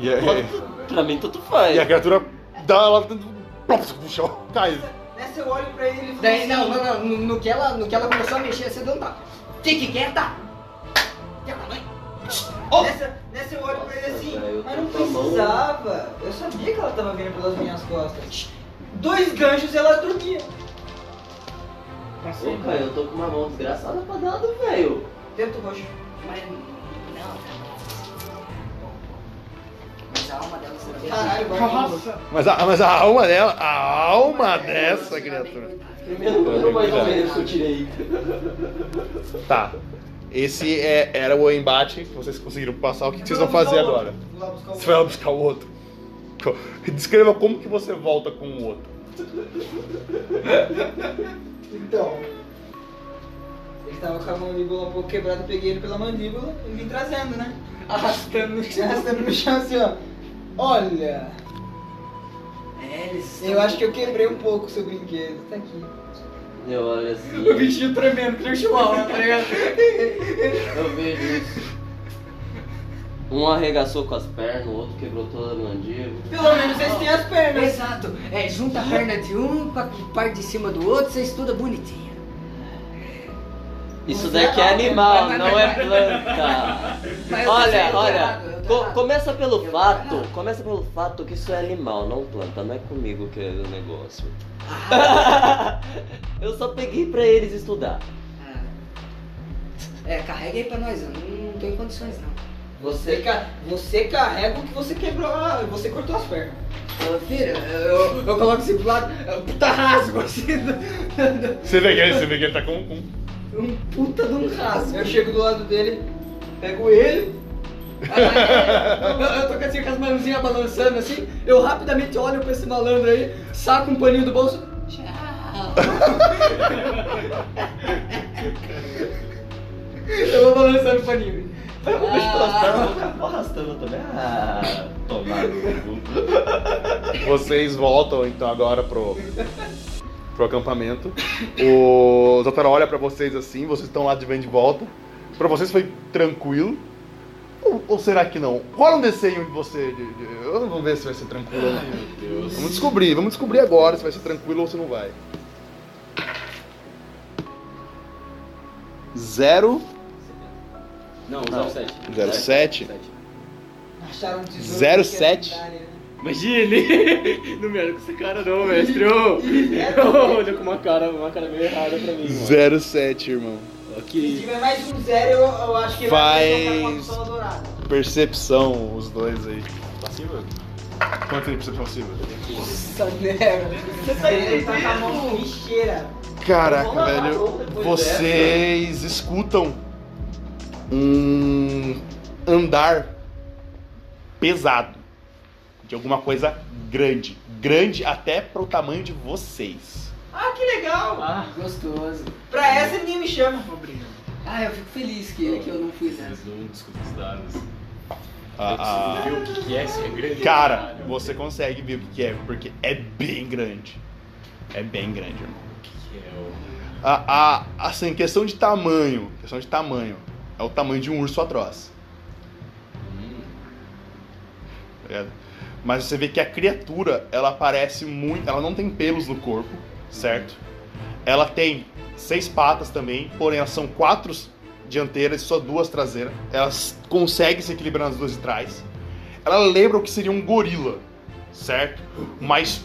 E, a- Pra mim, tanto faz. e a criatura dá ela no chão, cai. Nessa eu olho pra ele e Daí, assim, não, não, não, no, no que ela, no que ela começou a mexer, você deu um tapa. Fique quieta! Quieta, mãe! Nessa, nessa eu olho pra ele assim, Nossa, eu mas não precisava. Eu sabia que ela tava vindo pelas minhas costas. Dois ganchos e ela dormia. Ô, Caio, eu tô com uma mão desgraçada pra dado, velho. Tento roxo. Mas a alma dela será. Caralho, Nossa! Mas a, mas a alma dela, a alma dessa criatura. Primeiro número mais ou menos que eu tirei. Tá. Esse é, era o embate que vocês conseguiram passar. O que, que vocês vão fazer agora? Você vai lá buscar o outro. Co- Descreva como que você volta com o outro. Então. Ele tava com a mandíbula um pouco quebrada, eu peguei ele pela mandíbula e vim trazendo, né? Arrastando no chão. Arrastando no chão assim, ó. Olha, É, eles eu acho que eu quebrei um pouco o seu brinquedo. Tá aqui. Eu olho assim, O bichinho tremendo, que nem um chihuahua, tá ligado? eu vejo isso. Um arregaçou com as pernas, o outro quebrou toda a mandíbula. Pelo menos vocês têm as pernas. Exato. É, junta a perna de um com a parte de cima do outro, você estuda bonitinho. Isso daqui é animal, não é planta. Olha, olha, co- começa pelo fato, começa pelo fato que isso é animal, não planta, não é comigo que é o negócio. Ah, Eu só peguei pra eles estudar. ah. É, carrega aí pra nós, eu não, não tô em condições não. Você, ca- você carrega o que você quebrou, você cortou as pernas. Ô, filho, eu, eu coloco assim pro lado, um puta rasgo assim, Você vê que ele, você vê que ele tá com. com... um puta de um rasgo. Eu chego do lado dele, pego ele, Eu, eu tô com, assim, com as mãozinhas balançando assim, eu rapidamente olho pra esse malandro aí, saco um paninho do bolso. Tchau. eu vou balançando o paninho. Eu vou ficar arrastando também. Ah, tomar no cu. Vocês voltam então agora pro, pro acampamento. O Zotaro olha pra vocês assim, vocês estão lá de vem de volta. Pra vocês foi tranquilo. Ou, ou será que não? Rola um desenho de você. De, de, eu não vou ver se vai ser tranquilo ou não. Meu Deus. Vamos descobrir, vamos descobrir agora se vai ser tranquilo ou se não vai. Zero. Não, Não. 07. 07? Acharam um tesouro. 07. É. Imagine! Não me olha com essa cara não, mestre. Ô, ô, Olha com uma cara, uma cara meio errada pra mim, mano. 07, irmão. Se Ok. tiver mais um zero, eu, eu acho que ele vai Faz-. Percepção, os dois aí. Passiva? Quanto tem percepção passiva? Nossa merda. Ele tá com a mão lixeira. Caraca, velho. Vocês escutam um andar pesado de alguma coisa grande. Grande até pro tamanho de vocês. Ah, que legal. Ah, gostoso. Pra essa ninguém me chama. Obrigado. Ah, eu fico feliz que, que eu não fui nessa. Vocês não discutem os dados. Ah, Eu preciso ver o que que é, se é grande. Cara, Caralho. você consegue ver o que é, porque é bem grande. É bem grande, irmão. O que que é o... A, a, assim, questão de tamanho. Questão de tamanho. É o tamanho de um urso atroz. Hum, tá ligado? Mas você vê que a criatura, ela parece muito. Ela não tem pelos no corpo, certo? Ela tem seis patas também, porém elas são quatro dianteiras e só duas traseiras. Elas conseguem se equilibrar nas duas de trás. Ela lembra o que seria um gorila, certo? Mas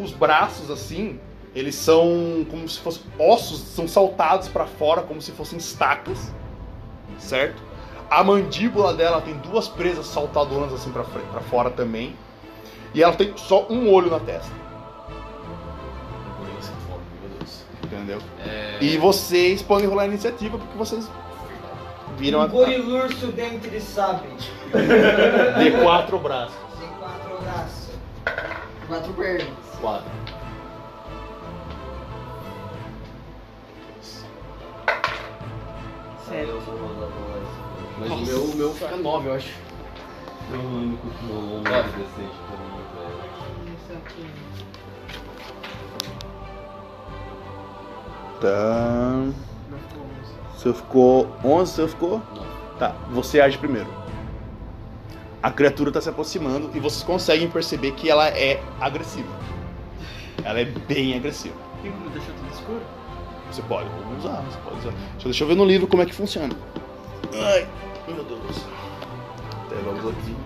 os braços, assim, eles são como se fossem ossos, são saltados pra fora como se fossem estacas, certo? A mandíbula dela tem duas presas saltadoras assim pra, fre- pra fora também. E ela tem só um olho na testa, entendeu? É... E vocês podem rolar a iniciativa porque vocês viram Um a, gorilurso dentre sabe. de quatro braços. Tem quatro braços. Quatro pernas. Quatro. Aí eu. Mas o meu, o meu fica nove, eu acho. É o único que rolou um mais decente pra mim, velho. Tá. Não ficou onze. Você ficou 11, você ficou? Tá, você age primeiro. A criatura tá se aproximando e vocês conseguem perceber que ela é agressiva. Ela é bem agressiva. Tem como deixar tudo escuro? Você pode usar, você pode usar. Deixa, deixa eu ver no livro como é que funciona. Ai, meu Deus. Até vamos aqui.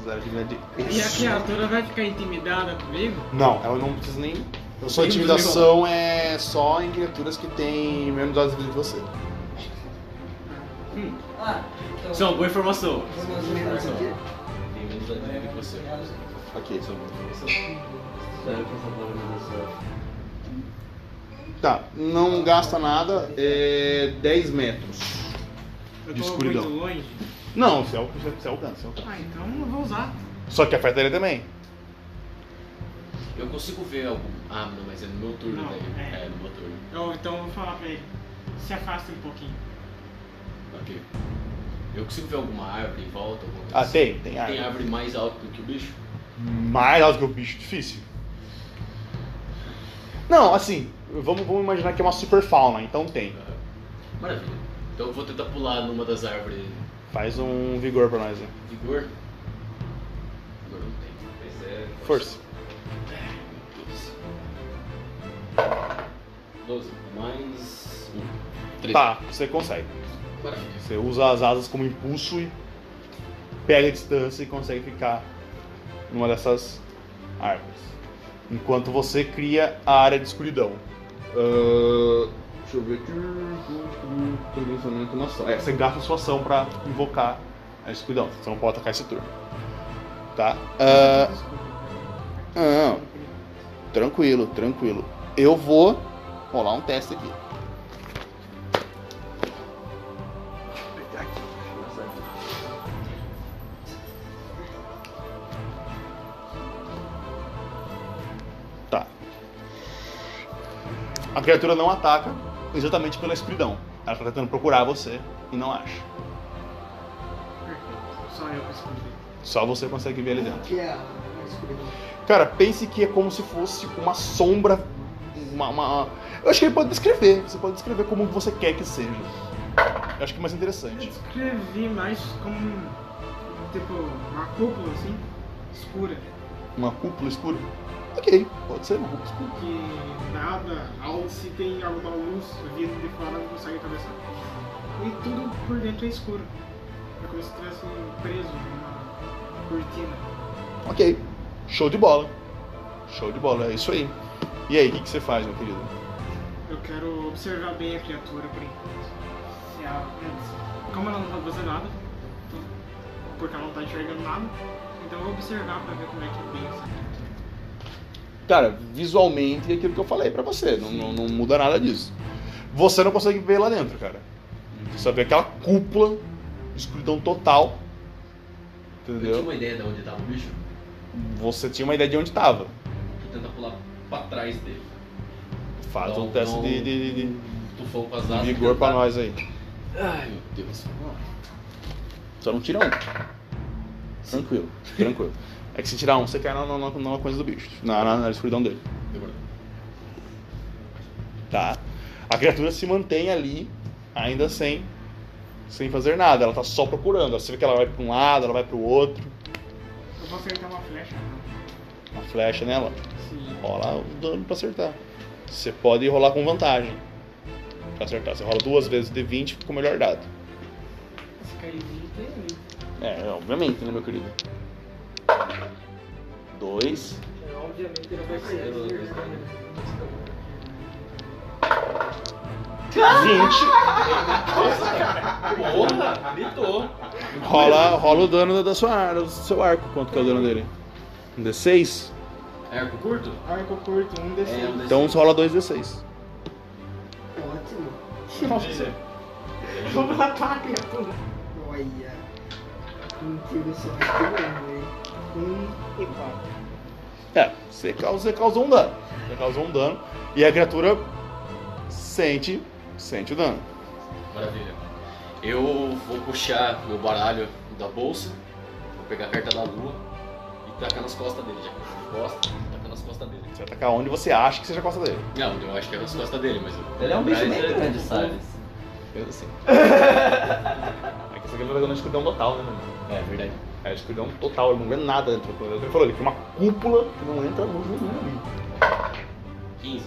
Usar aqui dica. E a criatura vai ficar intimidada comigo? Não, ela não precisa nem. A sua intimidação é só em criaturas que têm menos dados de vida que você. Ah, então. É uma boa informação. Boa informação. Tem menos da vida que você. Ok. Isso é uma boa informação. Tá, não gasta nada, é 10 metros. Eu De escuridão. muito longe. Não, você, al- você, você alcança, você alcança. Ah, então eu vou usar. Só que afeta ele também. Eu consigo ver algum. Ah, não, mas é no meu turno Não, daí. é. É, no meu turno. Eu, então eu vou falar pra ele. Se afasta um pouquinho. Ok. Eu consigo ver alguma árvore em volta? Ah, assim? tem, tem Tem árvore. árvore mais alta do que o bicho? Mais alto que o bicho, difícil. Não, assim, vamos, vamos imaginar que é uma super fauna, então tem. Maravilha. Então eu vou tentar pular numa das árvores. Faz um vigor pra nós, né? Vigor? Vigor não tem. É. Força. Doze. Mais um. Treze. Tá, você consegue. Maravilha. Você usa as asas como impulso e pega a distância e consegue ficar numa dessas árvores. Enquanto você cria a área de escuridão. Ahn, deixa eu ver aqui. Condicionamento na ação. É, você gasta sua ação pra invocar a escuridão. Você não pode atacar esse turno. Tá? Ah, não. Tranquilo, tranquilo. Eu vou rolar um teste aqui. Tá. A criatura não ataca exatamente pela escuridão. Ela tá tentando procurar você e não acha. Só eu consigo ver. Só você consegue ver ali dentro. Que é a escuridão. Cara, pense que é como se fosse uma sombra. Uma, uma- Eu acho que ele pode descrever. Você pode descrever como você quer que seja. Eu acho que é mais Eu interessante. descrevi mais como tipo uma cúpula assim, escura. Uma cúpula escura? Ok, pode ser uma cúpula escura. Que nada, ao se tem alguma luz vindo de fora não consegue atravessar. E tudo por dentro é escuro. É como se estivesse preso numa cortina. Ok. Show de bola. Show de bola, é isso aí. E aí, o que, que você faz, meu querido? Eu quero observar bem a criatura por enquanto. Se ela, como ela não tá fazendo nada, porque ela não tá enxergando nada, então eu vou observar pra ver como é que é bem essa criatura. Cara, visualmente é aquilo que eu falei pra você, não, não, não muda nada disso. Você não consegue ver lá dentro, cara. Você vê aquela cúpula, escuridão total. Eu tinha Entendeu? uma ideia de onde tava o bicho. Você tinha uma ideia de onde tava. Vou tentar pular pra trás dele. Faz um teste dá de, de- de- Tufão com as de asas. vigor pra nós aí. Ai, meu Deus. Só não tira um. Tranquilo, tranquilo. É que se tirar um, você cai na, na, na- na coisa do bicho, na, na, na escuridão dele. Demorou. Tá? A criatura se mantém ali, ainda sem, sem fazer nada. Ela tá só procurando. Você vê que ela vai pra um lado, ela vai pro outro. Eu vou acertar uma flecha. né? Uma flecha nela. Se Rola o dano pra acertar. Você pode rolar com vantagem. Pra acertar. Você rola duas vezes de 20 com o melhor dado. se cair de tem ali. É, obviamente, né, meu querido? 2. Vinte. Nossa, cara. Porra, gritou. Rola, rola o dano da sua, arma, do seu arco. Quanto que é o dano dele? Um D6? É arco curto? Arco curto, um É, um desses. Então rola 2D6. Ótimo. Nossa. Vamos lá, tá, ataque, Olha. Mentira, tiro só. que eu errei. 1 e 4. É, você, você causou um dano. Você causou um dano. E a criatura sente, sente o dano. Maravilha. Eu vou puxar meu baralho da bolsa, vou pegar a carta da lua e tacar nas costas dele. Já costa, tacar nas costas dele. Você vai tacar onde você acha que seja a costa dele. Não, eu acho que é nas costas dele, mas... Ele é um bicho meio grande, sabe? Eu sei. é que isso aqui é um escudão total, né, mano? É, verdade. É escuridão total, ele não vê nada dentro. Ele falou, ele tem uma cúpula que não entra luz nenhuma ali. 15.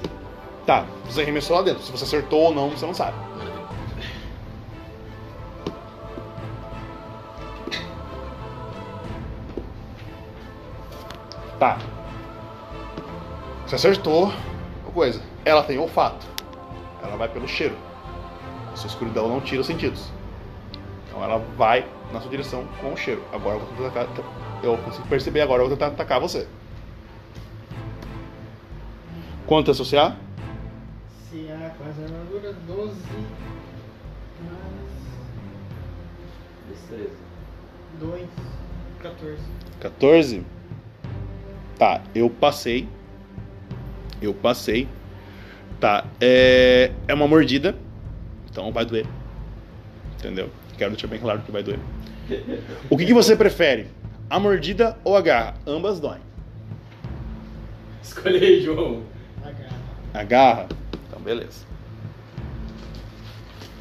Tá, você arremessou lá dentro. Se você acertou ou não, você não sabe. Tá. Você acertou. Uma coisa. Ela tem olfato. Ela vai pelo cheiro. A sua escuridão não tira os sentidos. Então ela vai na sua direção com o cheiro. Agora eu vou tentar atacar. Eu consigo perceber agora, eu vou tentar atacar você. Quanto é associar? Se a classe de armadura 12 mais Destreza. 2, 14. 14? Tá, eu passei. Eu passei. Tá, é, é uma mordida. Então vai doer. Entendeu? Quero deixar bem claro que vai doer. O que, que você prefere? A mordida ou a garra? Ambas doem. Escolhe aí, João. Agarra. A garra? Então, beleza.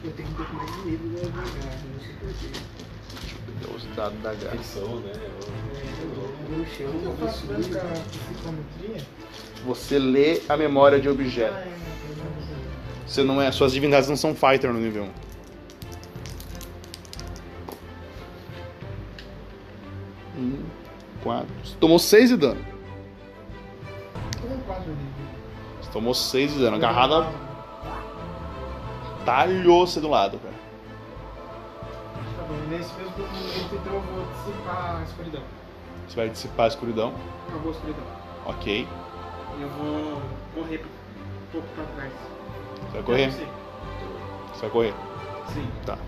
Eu tenho um pouco mais de medo da garra, não sei porquê. Deus dado da garra. Ficção, né? Eu O eu eu psicometria? Você lê a memória de objeto. é, é, Você não é. Suas divindades não são fighter no nível 1. Um, quatro. Você tomou 6 de dano. Tô com 4 ali. Você tomou 6 de dano. Agarrada talhou você do lado, cara. Tá bom, nesse mesmo momento então eu vou dissipar a escuridão. Você vai dissipar a escuridão. Acabou a escuridão. Ok. E eu vou correr um pouco pra trás. Você vai correr? Você vai correr. Sim. Tá.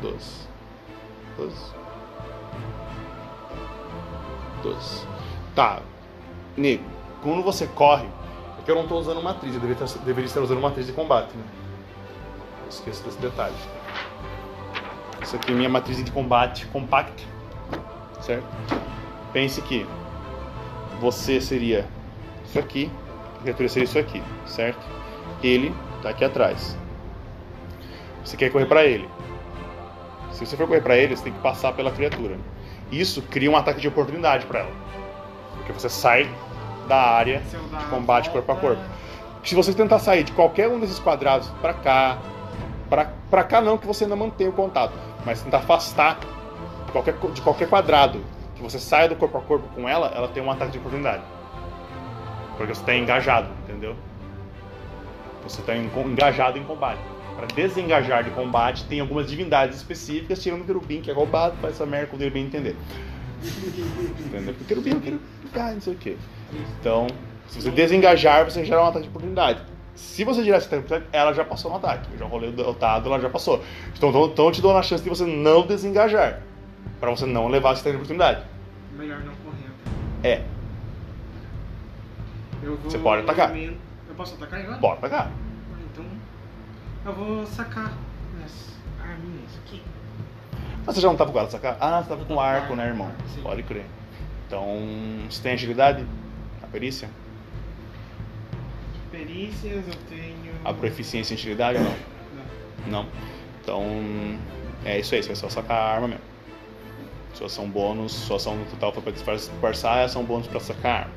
Doze. Doze. Doze. Tá. Nego, quando você corre, é que eu não tô usando matriz, eu deveria, estar- deveria estar usando matriz de combate, né? Esqueço desse detalhe. Isso aqui é minha matriz de combate compact, certo? Pense que você seria isso aqui, a criatura seria isso aqui, certo? Ele tá aqui atrás. Você quer correr pra ele. Se você for correr pra ele, você tem que passar pela criatura. Isso cria um ataque de oportunidade pra ela. Porque você sai da área de combate corpo a corpo. Se você tentar sair de qualquer um desses quadrados pra cá, pra, pra cá não, que você ainda mantém o contato, mas tentar afastar de qualquer, de qualquer quadrado que você saia do corpo a corpo com ela, ela tem um ataque de oportunidade. Porque você está engajado, entendeu? Você está engajado em combate. Para desengajar de combate, tem algumas divindades específicas, tirando o querubim, que é roubado, faz essa merda o querubim entender. Entendeu? Porque o querubim é um querubim, ah, não sei o quê. Então, se você desengajar, você gera um ataque de oportunidade. Se você gerar esse ataque de oportunidade, ela já passou no ataque. Eu já rolei o dado, ela já passou. Então, eu te dou uma chance de você não desengajar. Para você não levar esse ataque de oportunidade. Melhor não correr. É, Você pode atacar. Eu posso atacar agora? bora pra Então, eu vou sacar minhas arminhas aqui. Mas você já não tava com ela sacar? Ah, você tava com arco, né, irmão? Sim. Pode crer. Então, você tem agilidade? A perícia? Perícias eu tenho. A proficiência em agilidade ou não? Não. Não. Então, é isso aí, você vai só sacar a arma mesmo. Sua ação bônus, sua ação total foi pra disfarçar, ação bônus pra sacar a arma.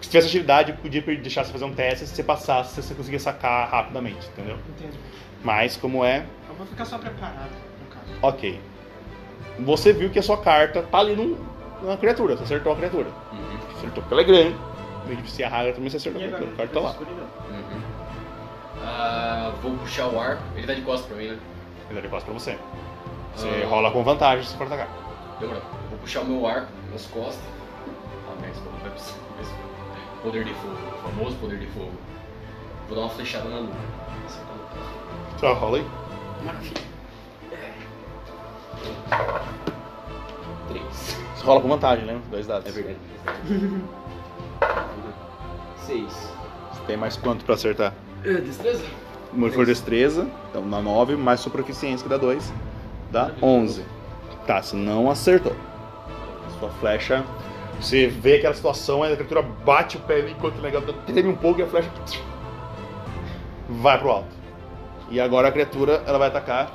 Se tivesse agilidade, podia deixar você fazer um teste, se você passasse, você conseguia sacar rapidamente, entendeu? Entendi. Mas, como é, Eu vou ficar só preparado, no caso. ok. Você viu que a sua carta tá ali num, numa criatura, você acertou a criatura. Uhum. Acertou porque ela é grande. Se arraga também você acertou a E criatura. A carta tá lá. Uhum. Ah, vou puxar o arco. Ele tá de costas pra mim, né? Ele dá de costas pra você. Você Ah. rola com vantagem se for atacar. Demorou. Vou puxar o meu arco nas costas. Ah, merda, isso não vai precisar. Poder de fogo. O famoso poder de fogo. Vou dar uma flechada na lua. Só rola aí. Maravilha. Três. Você rola com vantagem, lembra? Dois dados. É verdade. Seis. Você tem mais quanto pra acertar? É, destreza? Uma for destreza, então na 9, mais sua proficiência que dá 2, dá 11. Tá, você não acertou. Sua flecha, você vê aquela situação, a criatura bate o pé enquanto o negócio treme um pouco e a flecha vai pro alto. E agora a criatura, ela vai atacar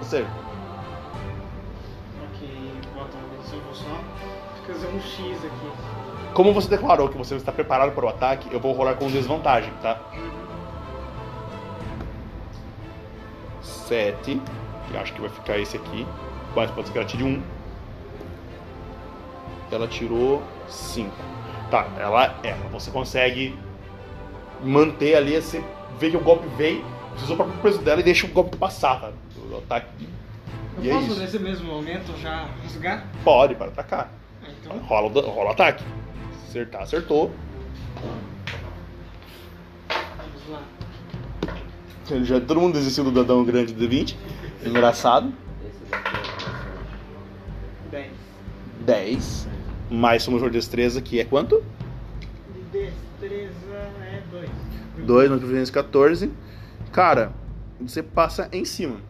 você. Ok, bota um eu vou só fazer um X aqui. Como você declarou que você está preparado para o ataque, eu vou rolar com desvantagem, tá? 7. Que acho que vai ficar esse aqui. Quase pode ser que ela tire 1. Ela tirou 5. Tá, ela erra. Você consegue manter ali, você vê que o golpe veio, você usa o próprio peso dela e deixa o golpe passar, tá? O ataque. Eu E é posso isso. nesse mesmo momento já rasgar? Pode, para atacar. Ah, Então, Rola, rola o ataque. Acertar, acertou. vamos lá. Já, todo mundo desistiu do dadão grande do 20. Engraçado. 10. 10. Mais somos de destreza, que é quanto? De destreza é 2. 2 mais proficiência 14. Cara, você passa em cima.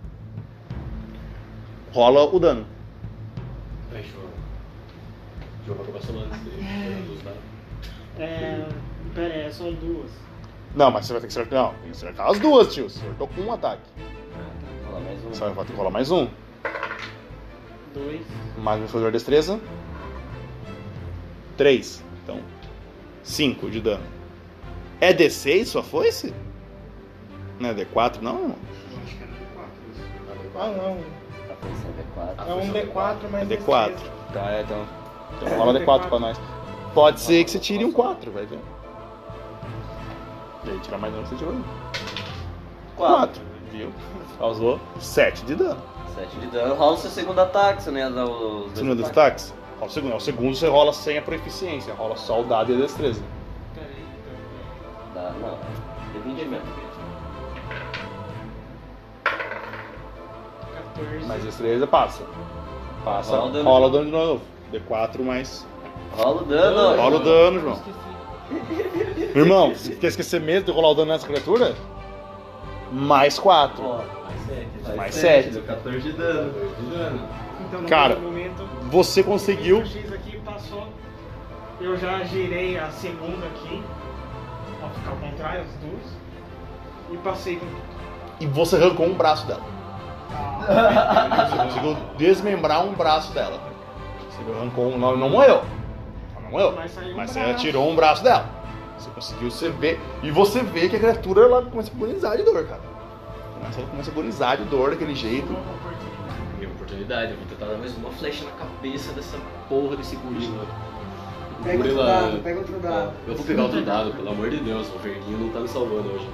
Rola o dano. Ai, João. João vai acabar solando antes dele. tá? É. Pera aí, são duas. Não, mas você vai ter que acertar. Não, tem que acertar as duas, tio. Você acertou com um ataque. Fala mais um. Você vai ter que rolar mais um. Dois. Mais meu fazer destreza. 3. Então, 5 de dano. É D6 sua foice? Não é D4, não? Eu acho que era D4. Ah, não. D4. É um D4, É mas. D4. Tá, é, então. Então rola D4 pra nós. Pode ser que você tire um 4, vai ver. E aí, tirar mais dano que você tirou aí. 4, viu? Causou 7 de dano. 7 de dano. Rola o seu segundo ataque, você não ia dar os Segundo ataques? Rola o segundo. O segundo você rola sem a proficiência, rola só o dado e a destreza. Pera aí, então. Dá, não. D20 mesmo. 14. Mais destreza, passa. Passa, Rola o dano. rola o dano de novo. D4 mais. Rola o dano. Rola o dano, João. Esqueci. Irmão, você quer esquecer mesmo de rolar o dano nessa criatura? Mais 4. Ó, Mais 7. Deu 14 de dano. Então, no Cara, momento, Você conseguiu. aqui passou. Eu já girei a segunda aqui. Pra ficar ao contrário, as duas. E passei com. E você arrancou um braço dela. Você conseguiu desmembrar um braço dela. Você arrancou um. Não, não morreu. Não morreu. Mas um Mas tirou um braço dela. Você conseguiu, você vê. E você vê que a criatura ela começa a agonizar de dor, cara. Ela começa a agonizar de dor daquele jeito. Oportunidade, eu vou tentar dar mais uma flecha na cabeça dessa porra desse gorila. Pega outro gorila- dado, pega outro dado. Eu vou pegar outro dado, pelo amor de Deus, o verdinho não tá me salvando hoje.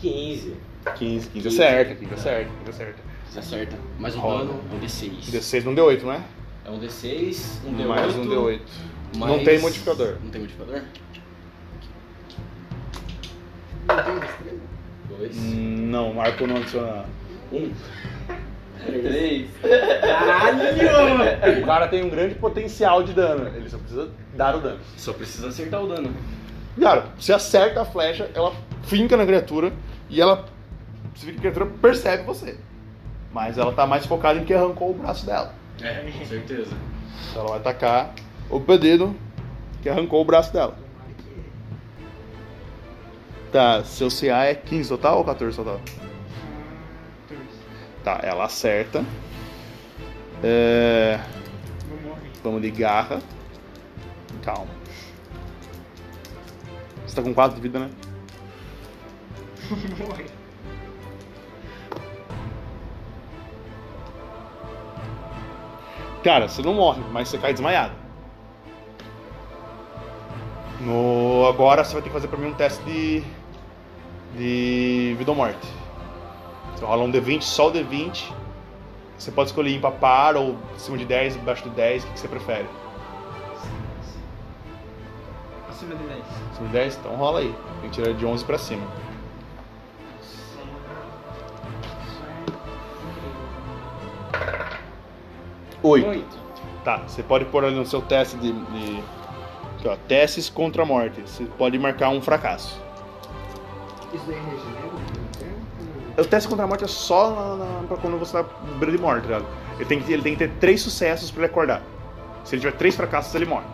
15. 15, 15 acerta, 15 acerta, 15 acerta. Acerta. Mais um Roda. dano, um D6. D6 não deu 8, não é? É um D6, um D8. Mais um D8. mais- Não tem modificador. Não tem modificador? Não tem destreza? Dois. Hum, Não, Marco não adiciona. Um. Três. O cara tem um grande potencial de dano, ele só precisa dar o dano. Só precisa acertar o dano. Cara, você acerta a flecha, ela finca na criatura e ela. Você vê que a criatura percebe você. Mas ela tá mais focada em que arrancou o braço dela. É, com certeza. Então ela vai atacar o pedido que arrancou o braço dela. Tá, seu CA é 15 total ou 14 total? Tá, ela acerta. É. Vamos de garra. Calma. Você tá com 4 de vida, né? Vou morrer. Cara, você não morre, mas você cai desmaiado. No... Agora você vai ter que fazer pra mim um teste de. de vida ou morte. Você rola um D20, só o D20. Você pode escolher ímpar par ou acima de 10, abaixo de 10, o que que você prefere? Acima de 10. Acima de 10? Então rola aí. Tem que tirar de 11 pra cima. Oito. Tá, você pode pôr ali no seu teste de. de aqui, ó, testes contra a morte. Você pode marcar um fracasso. Isso daí regenera no tempo? O teste contra a morte é só na, na, pra quando você tá beira de morte, tá ligado? Ele tem, que, ele tem que ter três sucessos pra ele acordar. Se ele tiver três fracassos, ele morre.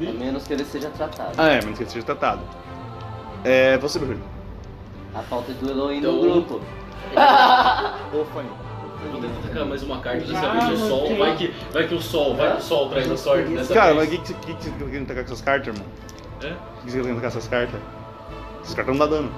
A menos que ele seja tratado. Ah, é, menos que ele seja tratado. É. Você, Bruno. A falta de Elohim Então- no grupo. Ô, Fanny. Vou tentar atacar mais uma carta dessa vez o sol. Vai que, vai que o sol, vai que o sol traz a sorte dessa Cara, mas o vez. que, que, que, que você tá com essas cartas, irmão? É? O que você tá com essas cartas? Essas cartas não dá dano.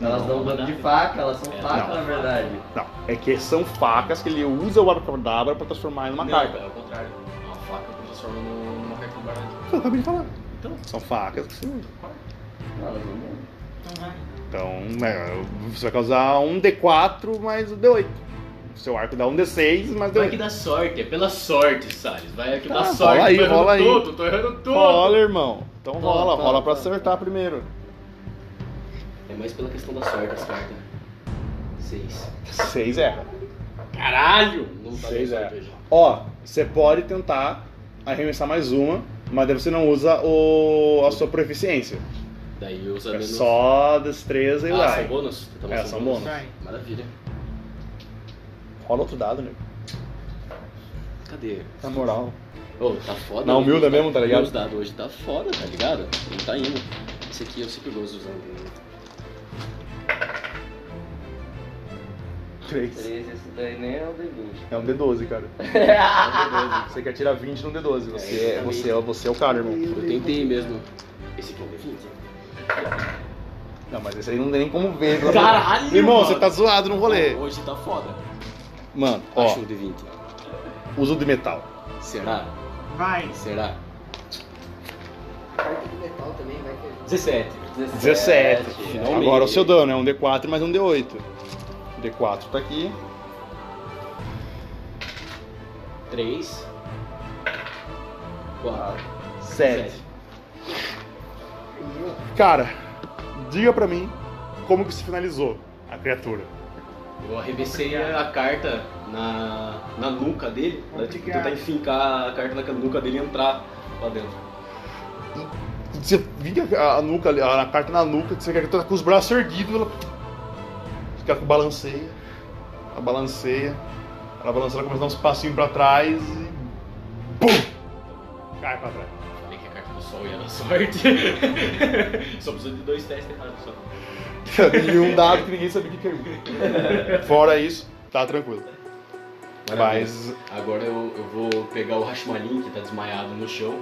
Elas dão dano de faca, elas são É, faca não. na verdade. Não, é que são facas que ele usa o abracadabra pra transformar em uma Não, carta. é o contrário. Uma faca que transforma numa carta do baralho. Eu acabei de falar. Então. São facas que você usa. Não, elas não dão. Então vai. Então, é, você vai causar um D4 mais o D8. O seu arco dá um D6 mais Vai que D8. dá sorte, é pela sorte, Salles. Vai que Tá, dá rola sorte. aí, tô errando rola aí. tudo, tô errando tudo. Rola, irmão. Então Tá, rola, tá, rola pra acertar primeiro. É mais pela questão da sorte as cartas. Seis. 6 erra. Caralho! Não tá Seis é. hoje. Ó, você pode tentar arremessar mais uma, mas daí você não usa o, a sua proficiência. Daí usa É menos... só destreza e Ah, vai. são bônus? Então É, são bônus. Vai. Maravilha. Rola outro dado, né? Cadê? Na moral. Ô, tá foda. Na humilda Meus mesmo, tá ligado? Meus dados hoje tá foda, tá ligado? Não tá indo. Esse aqui eu sempre gosto usando. 3. Três, esse daí nem é o D20. É um D12, cara. É um D12. Você quer tirar 20 no D12. Você é, você, é, você é o cara, irmão. Eu tentei mesmo. Esse aqui é um D20. Não, mas esse aí não tem nem como ver. Caralho, Irmão, mano. você tá zoado no rolê. Hoje tá foda. Mano, ó, Acho um D20. uso de metal. Será? Vai. Será? Carta de metal também, vai que. 17. 17. Finalmente. Agora o seu dano é um D4 mais um D8. D4 tá aqui. 3. 4. 7. Cara, diga pra mim como que se finalizou a criatura. Eu arremessei a carta na, na nuca dele, né, tipo, Obrigado. tentar enfincar a carta na nuca dele e entrar lá dentro. Você vinha a, a nuca, ali, a, a carta na nuca, você quer que tá com os braços erguidos, ela. Você quer que balanceia. Ela balanceia. Ela balança, ela começa a dar uns passinhos pra trás e. Pum! Cai pra trás. Falei que a carta do sol ia dar sorte. só precisa de dois testes errados só. e um dado que ninguém sabia que caiu. Fora isso, tá tranquilo. Mas Agora eu, eu vou pegar o Hashmalin, que tá desmaiado no chão.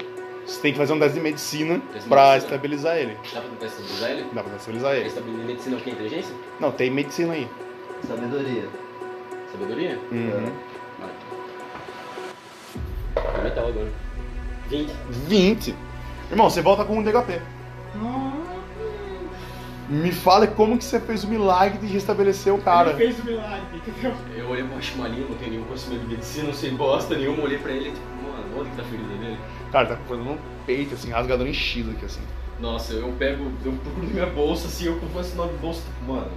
Você tem que fazer um teste de medicina pra medicina. estabilizar ele. Dá pra estabilizar ele? Dá pra estabilizar ele. Estabilizar medicina é o que? Inteligência? Não, tem medicina aí. Sabedoria. Sabedoria? Uhum. Vai. Foi metal agora. 20. 20. Irmão, você volta com um DHP. Me fala como que você fez o milagre de restabelecer o cara. Ele fez o milagre, entendeu? Eu olhei pro Hashmalin, não tenho nenhum conhecimento de medicina, não sei bosta nenhuma. Olhei pra ele e tipo, mano, onde que tá a ferida dele? Cara, tá com coisa no peito, assim, rasgador enchido aqui, assim. Nossa, eu pego, eu procuro minha bolsa assim, eu com esse nome de bolsa, tipo, mano.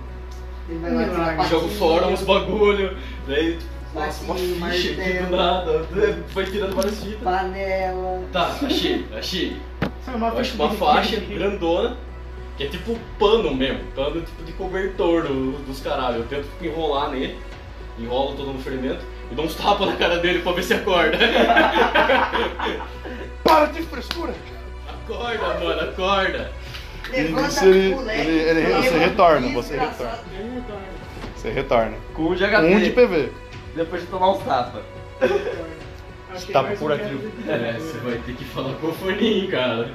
Ele vai lá tirar a Eu jogo fora uns bagulho, daí, tipo, nossa, uma ficha aqui do nada. Foi tirando várias fitas. Panela. Tá, achei, achei. É uma Eu acho uma faixa grandona, que é tipo pano mesmo, pano tipo de cobertor do- dos caralho. Eu tento enrolar nele, enrolo todo no ferimento e dou uns tapas na cara dele pra ver se acorda. Para de frescura! acorda, mano, acorda. Levanta, ele- moleque. ele- ele- você retorna, você desgraçado. Você retorna. Com um de HP. Um de PV. Depois de tomar uns tapas. Achei Tá por um aqui. É, você vai ter que falar com o foninho, cara.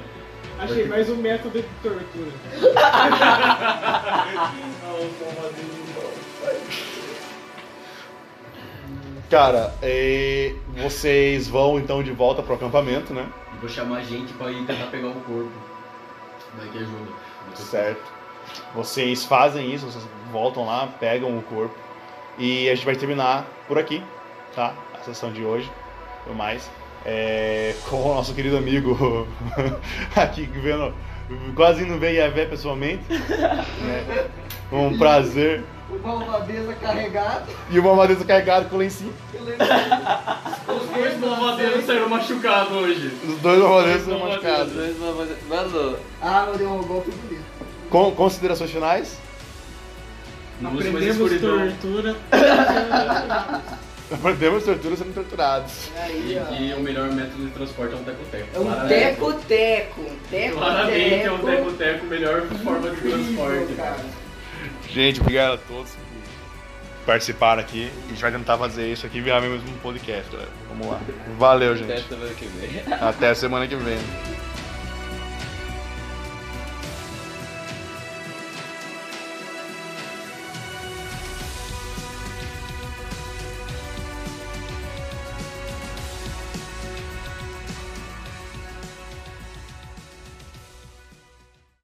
Achei mais um método de tortura. Cara, é, vocês vão então de volta pro acampamento, né? Vou chamar gente pra ir tentar pegar o corpo. Vai que ajuda. Certo. Vocês fazem isso, vocês voltam lá, pegam o corpo. E a gente vai terminar por aqui, tá? A sessão de hoje, tudo mais. É, com o nosso querido amigo aqui vendo, quase indo ver Iavé pessoalmente. né? Um prazer. Uma malvadeza carregada. E uma madeira carregada com lencinho. Eu lembro. Os dois malvadeiros saíram machucados hoje. Os dois malvadeiros são Malvadeiros. machucados. Dois malvadeiros. Mano, Ah, eu dei um golpe bonito. Com, considerações finais? Não Aprendemos tortura. Aprendemos tortura sendo torturados. Aí, E que o melhor método de transporte é um teco-teco. É um teco-teco. Teco-teco. Claramente é um teco-teco, melhor forma de Incrível, transporte. cara. Gente, obrigado a todos que participaram aqui. A gente vai tentar fazer isso aqui virar mesmo um podcast, galera. Vamos lá. Valeu, até gente. semana que vem. Até semana que vem.